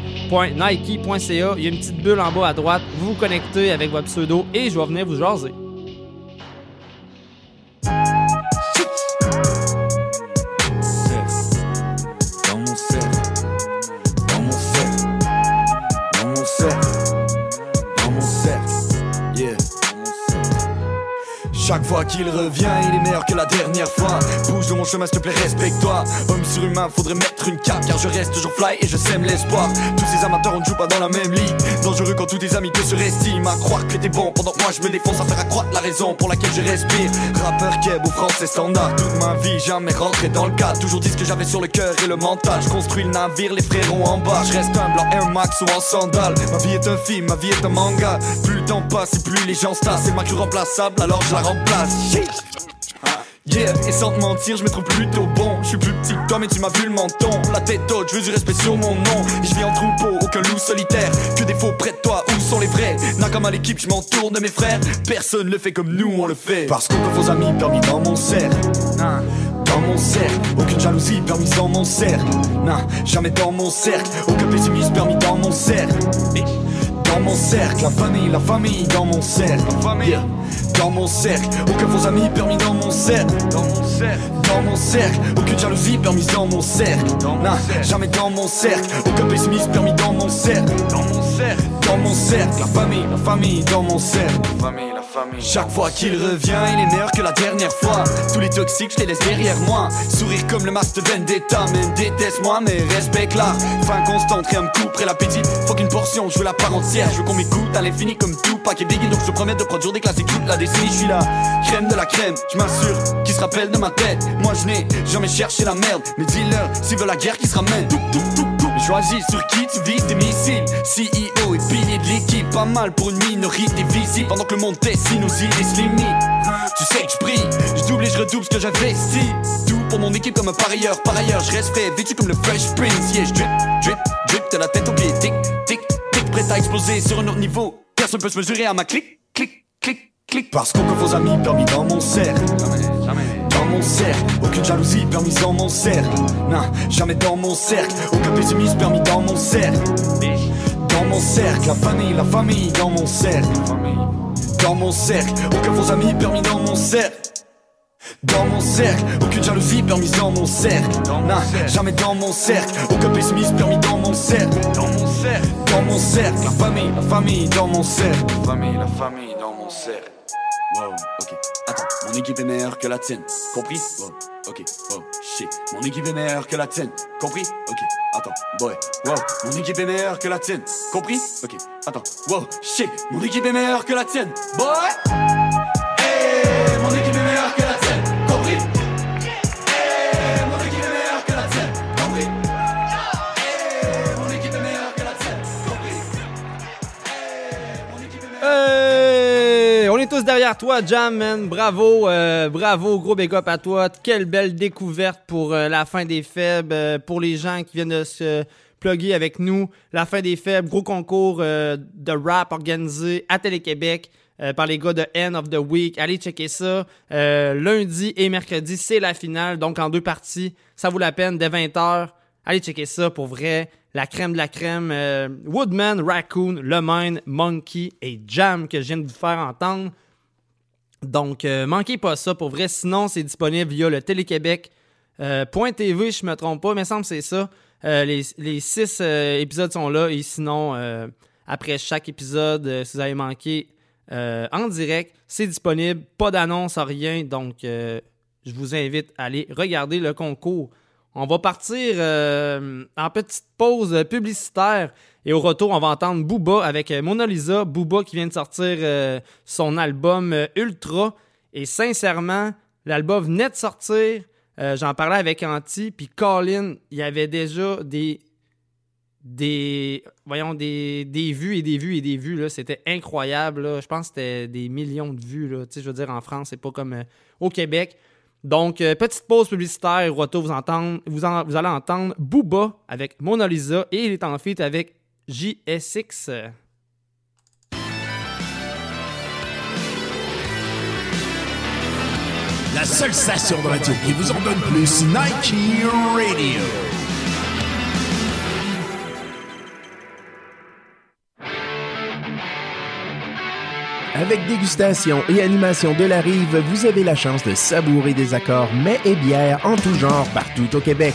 Il y a une petite bulle en bas à droite. Vous vous connectez avec votre pseudo et je vais venir vous jaser. Chaque fois qu'il revient, il est meilleur que la dernière fois. Bouge de mon chemin, s'il te plaît, respecte-toi. Homme surhumain, faudrait mettre une cape, car je reste toujours fly et je sème l'espoir. Tous ces amateurs, on ne joue pas dans la même ligue. Dangereux quand tous tes amis te surestiment. À croire que t'es bon pendant que moi je me défonce à faire accroître la raison pour laquelle je respire. Rappeur keb ou français standard. Toute ma vie, jamais rentré dans le cadre. Toujours dit ce que j'avais sur le cœur et le mental. Je construis le navire, les frérots en bas. Je reste humble en Max ou en sandales. Ma vie est un film, ma vie est un manga. Plus le temps passe et plus les gens se. C'est ma remplaçable, alors je la remplace. Yeah. Yeah, et sans te mentir, je me trouve plutôt bon. Je suis plus petit que toi, mais tu m'as vu le menton. La tête haute, je veux du respect sur mon nom. Je vis en troupeau, aucun loup solitaire. Que des faux près de toi, où sont les vrais? Nakam à l'équipe, je m'entoure de mes frères. Personne le fait comme nous, on le fait. Parce que vos amis permis dans mon. Nah, Dans mon cercle, aucune jalousie permise dans mon cercle. Nah, jamais dans mon cercle, aucun pessimisme permis dans mon cercle. Dans mon cercle, la famille, la famille dans mon cercle. La famille. Dans mon cercle, aucun faux amis permis dans mon cercle. Dans mon cercle, dans mon cercle, aucune jalousie permise dans mon cercle. Nah, jamais dans mon cercle, aucun pessimisme permis dans mon cercle. Dans mon cercle, dans mon cercle, la famille, la famille dans mon cercle. La famille, la Chaque fois qu'il revient, il est meilleur que la dernière fois. Tous les toxiques, je les laisse derrière moi. Sourire comme le masque de Vendetta, même déteste-moi, mais respecte l'art. Fin constante, rien me couperait l'appétit. Faut qu'une portion, je veux la part entière. Je veux qu'on m'écoute à l'infini comme tout pack et Biggie. Donc je promets de produire des classiques la décennie. Je suis la crème de la crème, je m'assure qu'ils se rappellent de ma tête. Moi je n'ai jamais cherché la merde. Mes dealers, s'ils veulent la guerre, qui se ramène. Tout, tout, tout, tout. Mais choisis sur qui tu vises tes missiles. CEO et pilier de l'équipe, pas mal pour une minorité visible. Pendant que le monde teste nos idées. Tu sais que je brille, je double et je redouble ce que j'investis. Tout pour mon équipe comme un parieur. Par ailleurs, je reste frais, vêtu comme le Fresh Prince. Yeah, je drip, drip, drip, t'as la tête au pied. Tic, tic, tic, prêt à exploser sur un autre niveau. Personne peut se mesurer à ma clic, clic, clic, clic. Parce qu'aucun vos amis permis dans mon cercle. Dans mon cercle, aucune jalousie permise dans mon cercle. Non, jamais dans mon cercle, aucun pessimisme permis dans mon cercle. Dans mon cercle, la famille, la famille dans mon cercle. Dans mon cercle, aucun vos amis permis dans mon cercle. Dans mon cercle, aucune jalousie permise dans mon cercle. Non, jamais dans mon cercle, aucun pessimisme permis dans mon cercle. Dans mon cercle, dans mon cercle, la famille, la famille dans mon cercle. La famille, la famille dans mon cercle. Wow, ok, équipe est meilleure que la tienne, compris? Ok, wow, shit, mon équipe est meilleure que la tienne, compris? Ok, attends, boy, wow, mon équipe est meilleure que la tienne, compris? Ok, attends, wow, shit, mon équipe est meilleure que la tienne, boy! Derrière toi, Jam, man. Bravo, euh, bravo, gros big up à toi. Quelle belle découverte pour euh, la fin des faibles. euh, pour les gens qui viennent de se plugger avec nous. La fin des faibles, gros concours de rap organisé à Télé-Québec. par les gars de End of the Week. Allez checker ça. Lundi et mercredi, c'est la finale. Donc en deux parties. Ça vaut la peine dès 20h. Allez checker ça pour vrai. La crème de la crème. Woodman, Raccoon, Le Mine, Monkey et Jam que je viens de vous faire entendre. Donc, euh, manquez pas ça pour vrai. Sinon, c'est disponible via le Télé-Québec. euh, je me trompe pas, mais semble que c'est ça. Euh, les, les six euh, épisodes sont là et sinon, euh, après chaque épisode, si vous avez manqué en direct, c'est disponible. Pas d'annonce, rien. Donc, je vous invite à aller regarder le concours. On va partir en petite pause publicitaire et au retour, on va entendre Booba avec euh, Mona Lisa. Booba qui vient de sortir euh, son album euh, Ultra. Et sincèrement, l'album venait de sortir. J'en parlais avec Anti, puis Colin, il y avait déjà des des voyons des, des vues et des vues et des vues c'était incroyable là. je pense que c'était des millions de vues là je veux dire en France c'est pas comme au Québec donc petite pause publicitaire au retour vous entendre vous, en- vous allez entendre Booba avec Mona Lisa et il est en feat avec JSX La seule station de radio qui vous en donne plus, Nike Radio. Avec dégustation et animation de la rive, vous avez la chance de savourer des accords mets et bières en tout genre partout au Québec.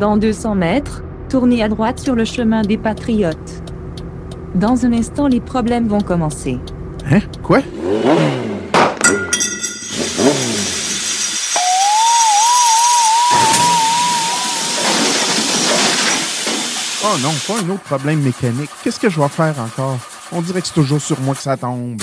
Dans 200 mètres, tournez à droite sur le chemin des Patriotes. Dans un instant, les problèmes vont commencer. Hein? Quoi? Oh non, pas un autre problème mécanique. Qu'est-ce que je vais faire encore? On dirait que c'est toujours sur moi que ça tombe.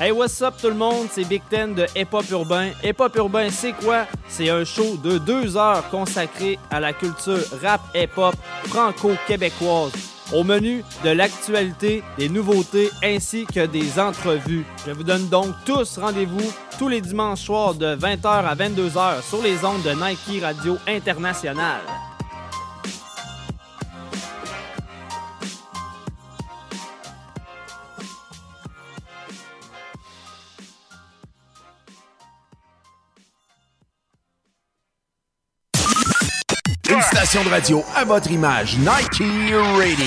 Hey, what's up tout le monde? C'est Big Ten de Hip Hop Urbain. Hip Hop Urbain, c'est quoi? C'est un show de deux heures consacré à la culture rap hip hop franco-québécoise. Au menu de l'actualité, des nouveautés ainsi que des entrevues. Je vous donne donc tous rendez-vous tous les dimanches soirs de 20h à 22h sur les ondes de Nike Radio International. Une station de radio à votre image, Nike Radio.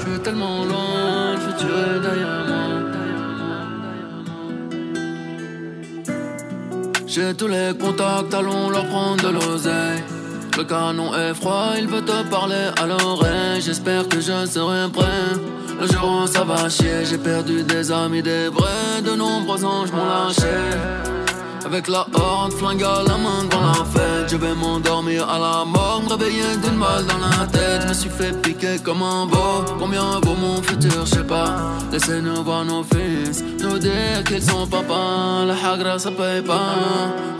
Je tellement loin, futur est derrière moi. J'ai tous les contacts, allons leur prendre de l'oseille. Le canon est froid, il veut te parler à l'oreille. J'espère que je serai prêt. Le jour où ça va chier, j'ai perdu des amis, des vrais. De nombreux anges m'ont lâché. Avec la horde, flingue à la main dans la fête. Je vais m'endormir à la mort, me réveiller d'une balle dans la tête. Je me suis fait piquer comme un beau. Combien vaut mon futur, je sais pas. Laissez-nous voir nos fils, nous dire qu'ils sont papa. La hagra ça paye pas.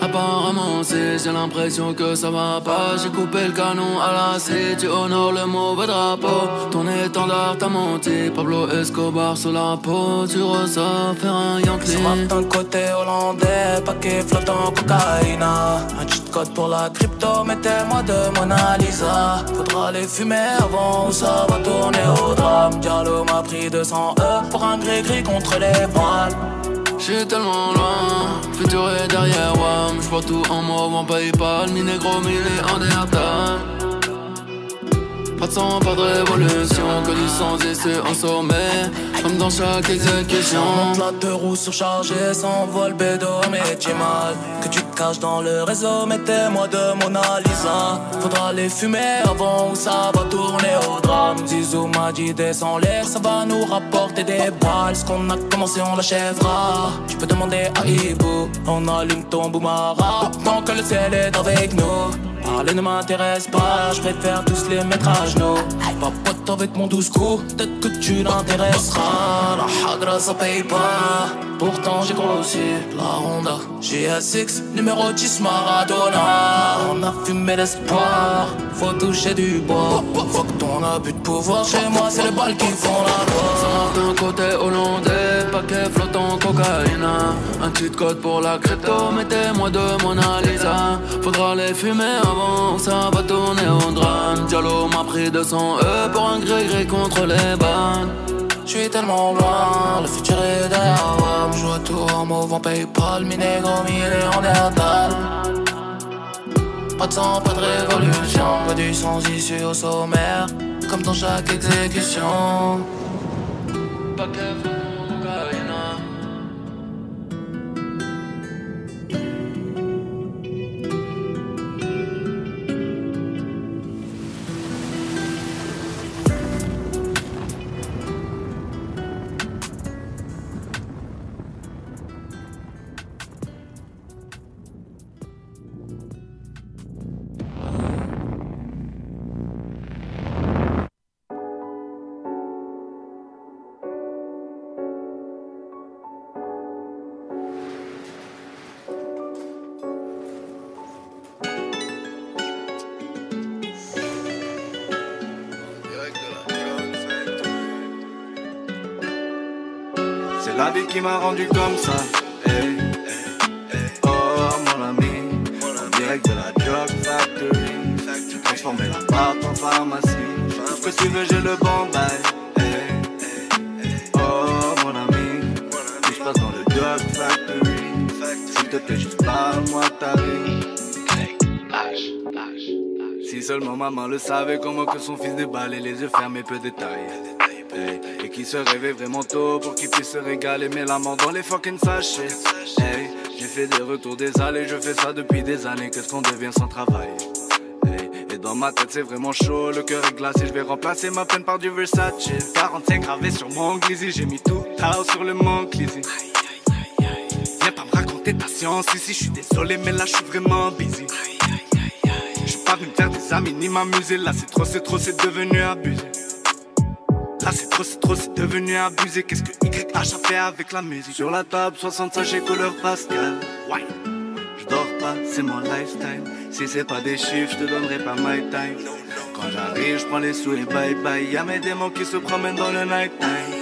Apparemment, si j'ai l'impression que ça va pas. J'ai coupé le canon à la scie, tu honores le mauvais drapeau. Ton étendard t'a menti, Pablo Escobar sur la peau. Tu ressors faire un Yankee. d'un côté hollandais, paquet flottant cocaïne. Un cheat code pour la crypto, mettez-moi de Mona Lisa. Faudra les fumer avant ou ça va tourner au drame. Diallo m'a pris 200 E pour un gris-gris contre les voiles. J'suis tellement loin, futur est derrière WAM J'vois tout en mauve, en Paypal, mi négro, mi néandertal Pas de sang, pas de révolution, que du sang et en sommet Comme dans chaque exécution la deux roues surchargées, s'envole bédo, mais tu mal dans le réseau, mettez-moi de Mona Lisa Faudra les fumer avant ou ça va tourner au drame Zizou m'a dit descends l'air, ça va nous rapporter des balles Ce qu'on a commencé on l'achèvera Tu peux demander à Ibu, on allume ton boumara Tant que le ciel est avec nous Parler ne m'intéresse pas, je préfère tous les mettre à genoux. Pas pote avec mon douce coup, peut-être que tu l'intéresseras. La hagra ça paye pas, pourtant j'ai grossi. La Honda, GSX, numéro 10 Maradona. On a fumé l'espoir, faut toucher du bois. Faut que ton abus de pouvoir chez moi, c'est les balles qui font la loi. D'un côté hollandais, paquet flottant cocaïne Un cheat code pour la crypto, mettez-moi de Mona Lisa Faudra les fumer avant, ça va tourner au drame Diallo m'a pris 200 E pour un gré-gré contre les bandes Je suis tellement loin, le futur est derrière moi. Je à tout en mauve en Paypal, mi négro, mi néandertal. Pas de sang, pas de révolution, pas du sans issue au sommaire, comme dans chaque exécution. Paquet flottant cocaïne qui m'a rendu comme ça. Hey. Oh mon ami, en direct de la drug factory. J'ai transformé la part en pharmacie. Tout ce que tu veux, j'ai le bon bail. Oh mon ami, tout se passe dans le drug factory. Si te plaît, juste parle-moi ta vie. Si seulement maman le savait, comment que son fils déballait les yeux fermés, peu de détails. Et qui se réveille vraiment tôt pour qu'il puisse se régaler, mais la mort dans les fucking sachets. Hey, j'ai fait des retours des allées, je fais ça depuis des années, qu'est-ce qu'on devient sans travail? Hey, et dans ma tête c'est vraiment chaud, le cœur est glacé, je vais remplacer ma peine par du Versace. 45 gravé sur mon glizzy, j'ai mis tout house sur le mont Clizy. Viens pas me raconter ta science ici, je suis désolé, mais là je suis vraiment busy. Je suis pas venu faire des amis ni m'amuser, là c'est trop, c'est trop, c'est devenu abusé. Là c'est trop, c'est trop, c'est devenu abusé. Qu'est-ce que YH a fait avec la musique? Sur la table, 60 sachets couleur pascal. Ouais. Je dors pas, c'est mon lifestyle. Si c'est pas des chiffres, je te donnerai pas my time. Quand j'arrive, je prends les sous et bye bye. Y'a mes démons qui se promènent dans le night time.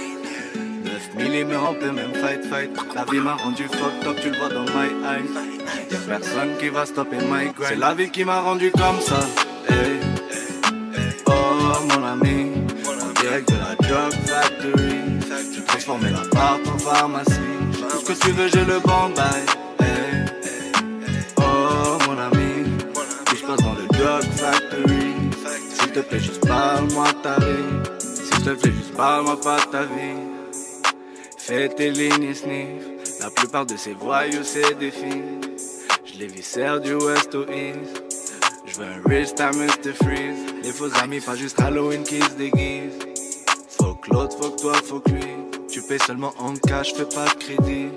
9 mm, on peut même fight fight. La vie m'a rendu fucked up, tu le vois dans my eyes. Y'a personne qui va stopper my grind. C'est la vie qui m'a rendu comme ça. Drug factory. J'ai transformé l'appart en pharmacie. Tout ce que tu veux, j'ai le bon bail. Oh mon ami, tout se dans le drug factory. S'il te plaît, juste parle-moi ta vie. S'il te plaît, juste parle-moi pas ta vie. Fais tes lignes et. La plupart de ces voyous, c'est des filles. Je les viscère du west au east. Je veux un rich time Mr. Freeze. Les faux amis, pas juste Halloween qui se déguisent. L'autre, faut que toi, faut que lui. Tu payes seulement en cash, fais pas de crédit.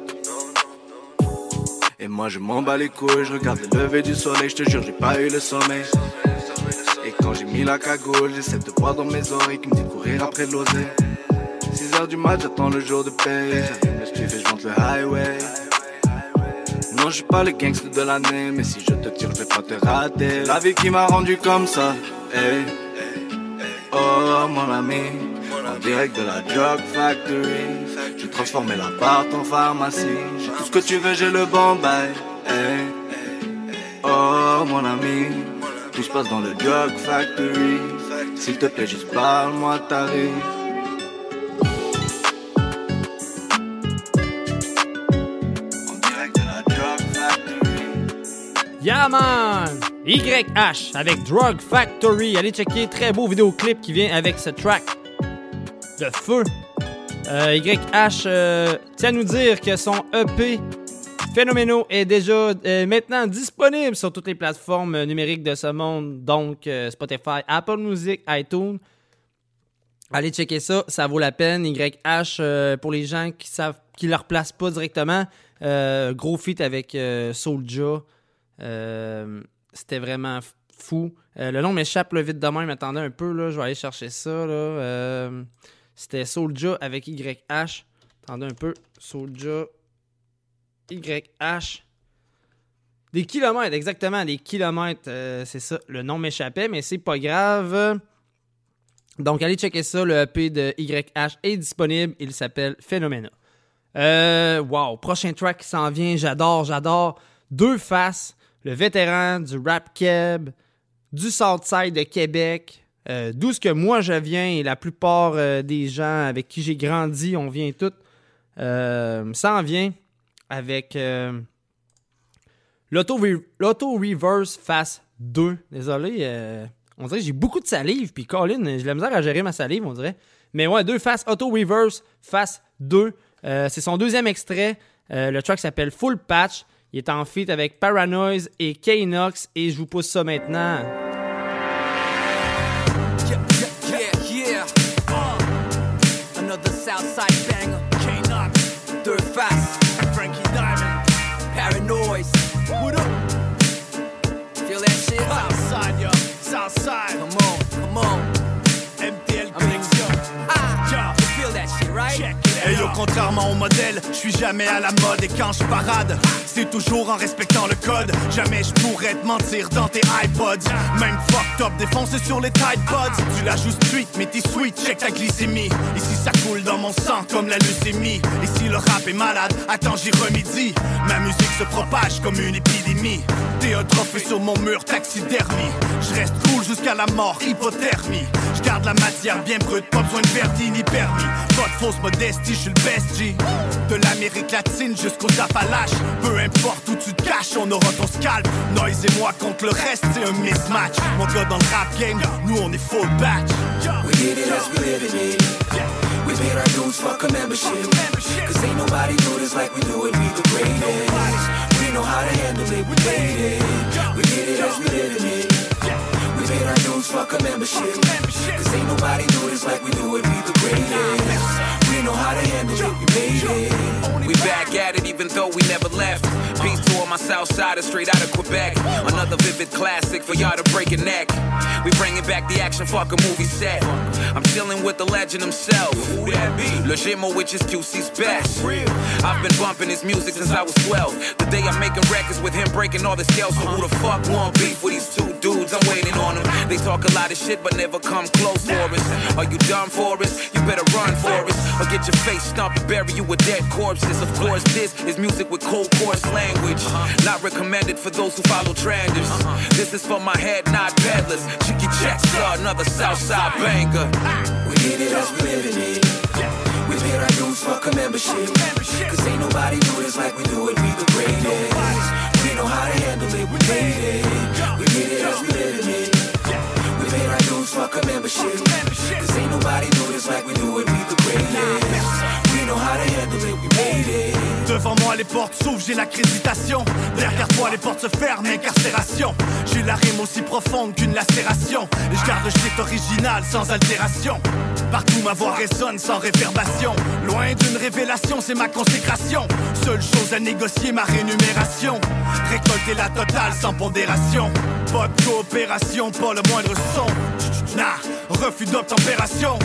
Et moi je m'en bats les couilles, je regarde le lever du soleil, je te jure j'ai pas eu le sommeil. Et quand j'ai mis la cagoule, j'essaie de voir dans mes oreilles qui me dit courir après de l'oseille. 6 heures du mat, j'attends le jour de spiff et je monte le highway. Non, je suis pas le gangster de l'année, mais si je te tire, je vais pas te rater. La vie qui m'a rendu comme ça. Oh mon ami, en direct de la drug factory. J'ai transformé l'appart en pharmacie. Tout ce que tu veux, j'ai le bon bail. Hey. Oh mon ami, tout se passe dans le drug factory. S'il te plaît, juste parle-moi de ta vie. Yeah man! YH avec Drug Factory. Allez checker, très beau vidéoclip qui vient avec ce track feu. Euh, YH euh, tient à nous dire que son EP Phénoméno est déjà euh, maintenant disponible sur toutes les plateformes numériques de ce monde, donc Spotify, Apple Music, iTunes. Allez checker ça, ça vaut la peine. YH, pour les gens qui savent qui le replacent pas directement, gros feat avec Soulja. C'était vraiment fou. Le nom m'échappe là, vite de même. Attendez un peu, là, je vais aller chercher ça. là. C'était Soulja avec YH. Attendez un peu. Soulja YH. Des kilomètres, exactement, des kilomètres. euh, c'est ça. Le nom m'échappait, mais c'est pas grave. Donc, allez checker ça. Le EP de YH est disponible. Il s'appelle Phenomena. Euh, wow, prochain track qui s'en vient. J'adore, j'adore. Deux faces. Le vétéran du rap keb, du Southside de Québec, euh, d'où ce que moi je viens et la plupart euh, des gens avec qui j'ai grandi, on vient tous. Euh, ça en vient avec euh, l'auto re- l'auto reverse face 2. Désolé, on dirait que j'ai beaucoup de salive, puis Colin, j'ai la misère à gérer ma salive, on dirait. Mais ouais, deux faces auto reverse face 2. Euh, c'est son deuxième extrait. Le track s'appelle Full Patch. Il est en feat avec Paranoise et K-Nox et je vous pousse ça maintenant. Contrairement au modèle, je suis jamais à la mode et quand je parade, c'est toujours en respectant le code. Jamais je pourrais te mentir dans tes iPods. Même fucked up, défoncé sur les Tide Pods. Tu la joues street, mais t'es sweet, check ta glycémie. Ici ça coule dans mon sang comme la leucémie. Si le rap est malade, attends j'y remédie. Ma musique se propage comme une épidémie. T'es un trophée sur mon mur, taxidermie. Je reste cool jusqu'à la mort, hypothermie. Je garde la matière bien brute, pas besoin de verdi ni permis. Pas de fausse modestie, je suis le best G. De l'Amérique latine jusqu'aux Appalaches. Peu importe où tu te caches, on aura ton scalp. Noise et moi contre le reste, c'est un mismatch. Mon gars dans le rap game, nous on est full batch. We did it as we live in it. We paid our dues, fuck a membership. Cause ain't nobody do this like we do it, we the greatest. We know how to handle it, we made it. We did it as we live in it. We paid our dues, fuck a membership. Cause ain't nobody do this like we do it, we the greatest. We know how to handle it, we made it. We back at it even though we never left. Peace to all my south siders straight out of Quebec. Another vivid classic for y'all to break a neck. We bringing back the action, fuck a movie set. I'm chilling with the legend himself. Who that be? Le Gimo, which is QC's best. I've been bumping his music since I was 12. The day I'm making records with him breaking all the scales. So who the fuck want beef with these two dudes? I'm waiting on them. They talk a lot of shit but never come close for us. Are you done for us? You better run for us. Or get your face stumped and bury you with dead corpses. Of course, this is music with cold coarse language. Not recommended for those who follow trenders. This is for my head, not peddlers. Cheeky checks, uh, another Southside banger. We did it as we live in it. We paid our dues, fuck a membership. Cause ain't nobody do this like we do it, we the greatest. We know how to handle it, we made it. We did it as we live in it. Dues, fuck a membership. Cause ain't nobody do this like we do it, we the greatest. Devant moi les portes s'ouvrent, j'ai l'accréditation Derrière toi les portes se ferment, incarcération. J'ai la rime aussi profonde qu'une lacération. Et je garde le shit original sans altération. Partout ma voix résonne sans réverbération Loin d'une révélation, c'est ma consécration. Seule chose à négocier, ma rémunération. Récolter la totale sans pondération. Pas de coopération, pas le moindre son. Nah, refus d'obtempération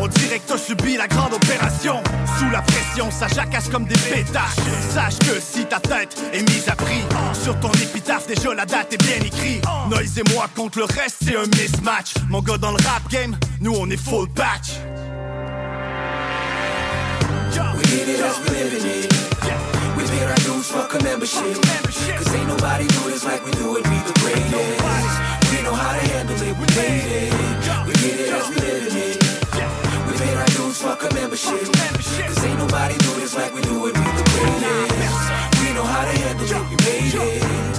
on dirait que t'as subi la grande opération. Sous la pression, ça jacasse comme des pétasses Sache que si ta tête est mise à prix Sur ton épitaphe, déjà la date est bien écrite. Noise et moi contre le reste, c'est un mismatch. Mon gars dans le rap game, nous on est full batch. We it we it. Paid our dues, fuck a membership. Cause ain't nobody do this like we do it, we the greatest. We know how to handle it, we made it. We did it as we dues, fuck a membership. Cause ain't nobody do this like we do it, we the greatest. We know how to handle it, we made it.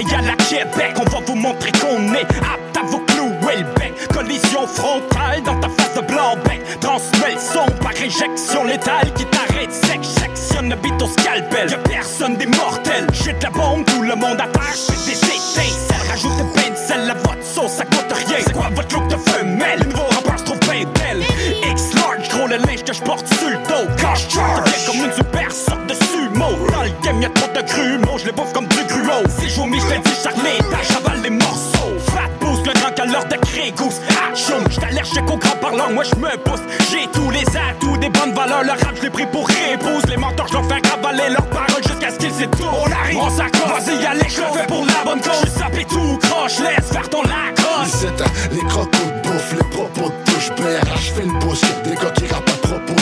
Montréal à Québec, on va vous montrer qu'on est apte à vous clouer le bec. Collision frontale dans ta face de blanc-bec. Transmets le son par éjection létale qui t'arrête sec. Sectionne le bit au scalpel. Y'a personne des mortels. La bombe, tout le monde attache. Fait des étincelles. Rajoute des pincelles à votre sauce, ça coûte rien. C'est quoi votre look de femelle? Le nouveau rappeur se trouve bien belle. X-Large, gros le linge que je porte sur le dos. Quand je charge, comme une super sorte de sumo. Dans le game, y'a trop de grumeaux. Je les bouffe comme du gruau. Si je vous je dis charlé. J'avale les morceaux. Fat boost, le grand caleur de Crégousse. Action, j'suis allergique au grand parlant. Moi, je me pousse. J'ai tous les atouts, des bonnes valeurs. Le rap, je l'ai pris pour épouse. Les mentors, je leur fais cavaler leurs paroles jusqu'à ce qu'ils s'étouffent. On arrive, on s'accroche. Vas-y, les je fais pour la bonne cause. J'suis sapé tout croche, laisse faire ton un- les crocos de bouffe, les propos de touche BRH fait le boss des gars qui rappent à propos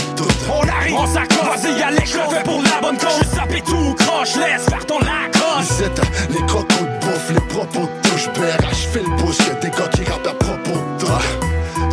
On arrive, on s'accroche. Vas-y, y'a les je le fais pour la bonne cause. J'suis sapé tout croche, laisse faire ton un- les crocos de bouffe, les propos touche. BRH fait le boss des gars qui rappent à propos de tout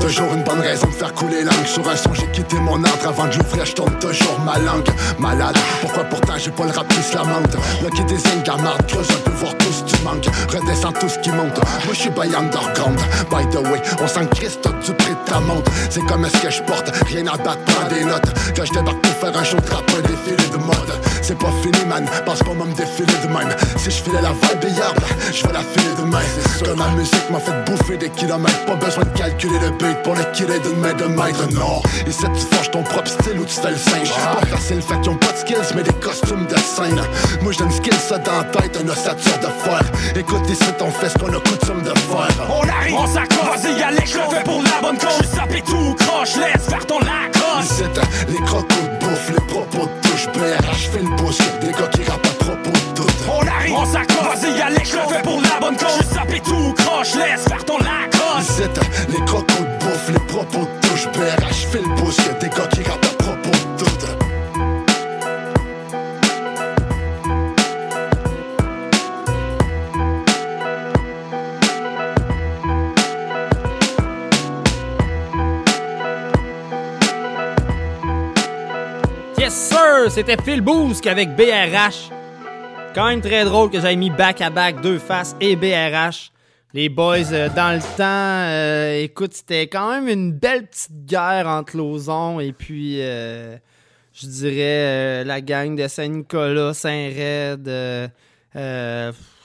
Toujours une bonne raison de faire couler langue. Sur un son j'ai quitté mon ordre Avant de l'ouvrir je tourne toujours ma langue. Malade, pourquoi pourtant j'ai pas le rap qui se lamente Là qui désigne gamarde, creuse un peu voir tout ce qui manque. Redescends tout ce qui monte. Moi je suis by underground. By the way, on s'en crisse tout du prix de ta montre. C'est comme ce que je porte, rien à battre, des notes. Quand je débarque pour faire un show de rap, un défilé de mode C'est pas fini man, pense pas moi me défiler de même Si je filais la hier, ben, je vais la filer demain Comme ma musique m'a fait bouffer des kilomètres. Pas besoin de calculer le beat pour le killer d'une main de maître. Non, ici tu forges ton propre style ou tu fais le singe Pas facile, fait qu'ils ont pas de skills mais des costumes de scène. Moi je donne skill ça dans la tête, une ossature de fer. Écoute ici ton fait ce qu'on a coutume de faire. On arrive, on s'accroche. Vas-y, y'a les je le fais pour la bonne cause. J'suis sapé tout croche, laisse faire ton. C'est un- les crocos les propos de touche BRH fait le sur des gars qui rappent à propos de tout On arrive, on s'accroche, vas-y Alex, je le fais pour la bonne cause. Je sapé tout croche, laisse faire ton lacrosse. Les crocos de bouffe, les propos de touche BRH fait le sur des gars qui rappent C'était Phil Boosk avec BRH. Quand même très drôle que j'aille mis back à back deux faces et BRH. Les boys euh, dans le temps, euh, écoute, c'était quand même une belle petite guerre entre Lauson et puis euh, je dirais la gang de Saint-Nicolas, Saint-Red,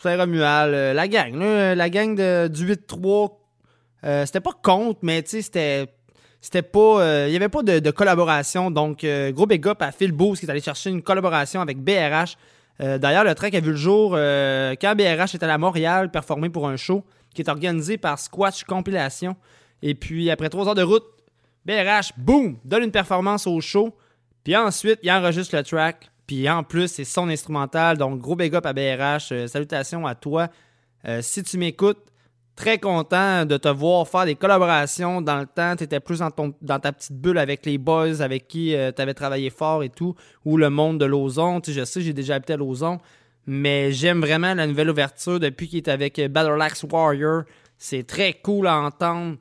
Saint-Romuald, euh, la gang, la gang de, du 8-3. euh, c'était pas contre, mais c'était c'était pas. euh, Il y avait pas de, collaboration. Donc, euh, gros big up à Phil Booth qui est allé chercher une collaboration avec BRH. Euh, D'ailleurs, le track a vu le jour euh, quand BRH était à Montréal performer pour un show qui est organisé par Squatch Compilation. Et puis, après trois heures de route, BRH, boum, donne une performance au show. Puis ensuite, il enregistre le track. Puis en plus, c'est son instrumental. Donc, gros big up à BRH. Salutations à toi. Si tu m'écoutes, très content de te voir faire des collaborations dans le temps. Tu étais plus dans, ta petite bulle avec les boys avec qui tu avais travaillé fort et tout, ou le monde de Lauson. Tu sais, je sais, j'ai déjà habité à Lauson, mais j'aime vraiment la nouvelle ouverture depuis qu'il est avec euh, Battle Warrior. C'est très cool à entendre.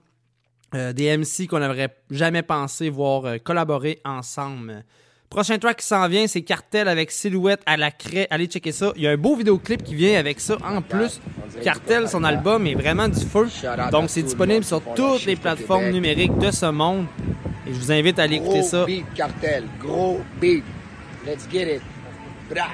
Euh, des MC qu'on n'aurait jamais pensé voir euh, collaborer ensemble. Prochain track qui s'en vient, c'est Cartel avec Silhouette à la craie. Allez checker ça. Il y a un beau vidéoclip qui vient avec ça en plus. Cartel, son album est vraiment du feu. Donc c'est disponible sur toutes les plateformes numériques de ce monde. Et je vous invite à aller écouter Gros ça. beat, cartel. Gros beat. Let's get it. Bra.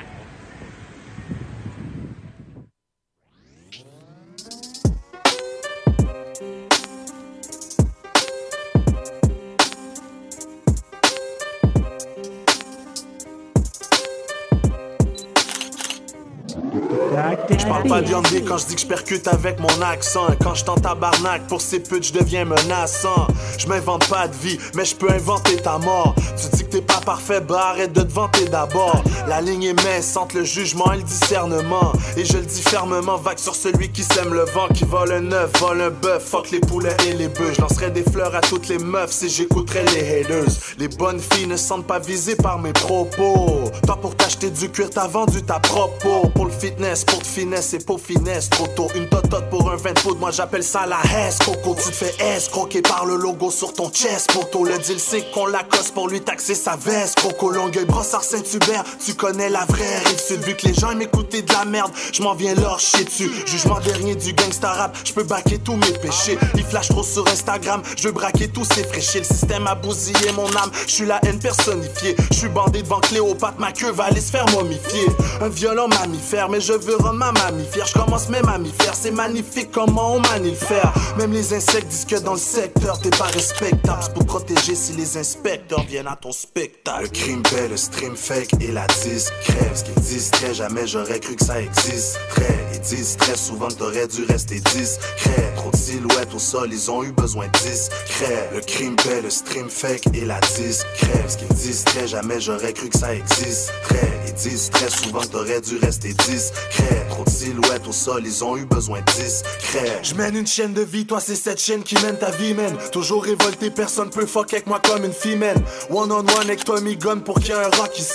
Je parle pas viandé quand je dis que je percute avec mon accent. Quand je t'en tabarnak, pour ces putes, je deviens menaçant. Je m'invente pas de vie, mais je peux inventer ta mort. Tu dis que t'es pas parfait, bah arrête de te vanter d'abord. La ligne est mince entre le jugement et le discernement. Et je le dis fermement, vague sur celui qui sème le vent, qui vole un œuf, vole un bœuf, fuck les poulets et les bœufs. Je lancerai des fleurs à toutes les meufs si j'écouterais les haters. Les bonnes filles ne sentent pas visées par mes propos. Toi pour t'acheter du cuir, t'as vendu ta propos. Pour le fitness, pour de finesse et pour finesse. Trop tôt, une totote pour un vin de poudre, moi j'appelle ça la hesse. Coco, tu fais escroquer par le logo sur ton chest. Poto, le deal c'est qu'on la cosse pour lui taxer sa veste. Coco, Longueuil, Brossard, Saint-Hubert, tu connais la vraie rive. Vu que les gens aiment écouter de la merde, je m'en viens leur chier dessus. Jugement dernier du gangsta rap, je peux baquer tous mes péchés. Ils flashent trop sur Instagram, je veux braquer tous ces fréchés. Le système a bousillé mon âme, je suis la haine personnifiée. Je suis bandé devant Cléopâtre, ma queue va aller se faire momifier. Un violent mammifère, mais je veux rendre ma mamie fière. Je commence mes mammifères, c'est magnifique comment on manie le. Même les insectes disent que dans le secteur, t'es pas respectable. Pour protéger si les inspecteurs viennent à ton spectacle. Le crime paie, le stream fake et la discrète. Ce qu'ils disent très jamais, j'aurais cru que ça existerait. Ils disent très souvent que t'aurais dû rester discret. Trop de silhouettes au sol, ils ont eu besoin de discret. Le crime paie, le stream fake et la discrète. Ce qu'ils disent très jamais, j'aurais cru que ça existerait. Ils disent très souvent que t'aurais dû rester discret. Trop de silhouettes au sol, ils ont eu besoin de discret. Je mène une chaîne de vie, toi c'est cette chaîne qui mène ta vie, man. Toujours révolté, personne peut fuck avec moi comme une femelle. One on one avec Tommy Gun pour qu'il y ait un rock qui.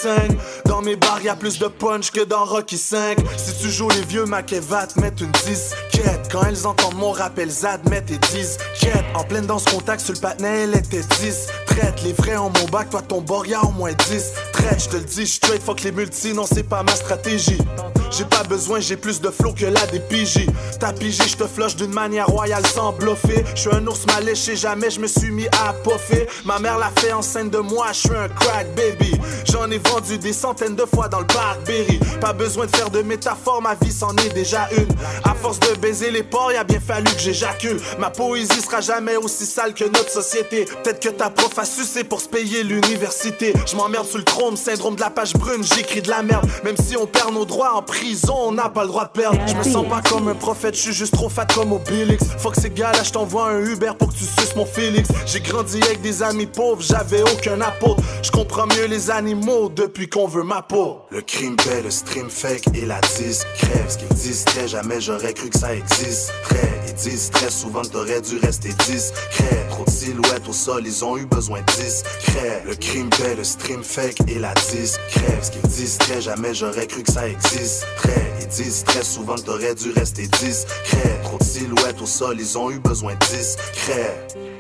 Dans mes bars, y a plus de punch que dans Rocky 5. Si tu joues les vieux, ma va te une disquette. Quand elles entendent mon rap, elles admettent et disent quête. En pleine danse contact sur le patin, elle était 10. Les vrais en mon bac, toi ton bord, y'a au moins 10. Traite, je te le dis, straight, fuck les multi, non c'est pas ma stratégie. J'ai pas besoin, j'ai plus de flow que la des PJ. Ta pigé, je te flush d'une manière royale sans bluffer. Je suis un ours mal léché, jamais je me suis mis à poffer. Ma mère l'a fait enceinte de moi, je suis un crack baby. J'en ai vendu des centaines de fois dans le parc Berry. Pas besoin de faire de métaphores, ma vie c'en est déjà une. À force de baiser les porcs, y a bien fallu que j'éjacule. Ma poésie sera jamais aussi sale que notre société. Peut-être que ta prof a sucer pour se payer l'université. Je m'emmerde sur le chrome, syndrome de la page brune, j'écris de la merde. Même si on perd nos droits en prison, on n'a pas le droit de perdre. Je me sens pas comme un prophète, je suis juste trop fat comme Obélix. Fuck ces gars là, je t'envoie un Uber pour que tu suces mon Félix. J'ai grandi avec des amis pauvres, j'avais aucun apôtre. Je comprends mieux les animaux depuis qu'on veut ma peau. Le crime paie, le stream fake et la discrète. Ce qu'ils disent très jamais j'aurais cru que ça existerait. Ils disent très souvent t'aurais dû rester discret. Trop de silhouettes au sol, ils ont eu besoin de discret. Le crime paie, le stream fake et la discrète. Ce qu'ils disent très jamais j'aurais cru que ça existerait. Ils disent très souvent que t'aurais dû rester discret. Trop de silhouettes au sol, ils ont eu besoin de discret. On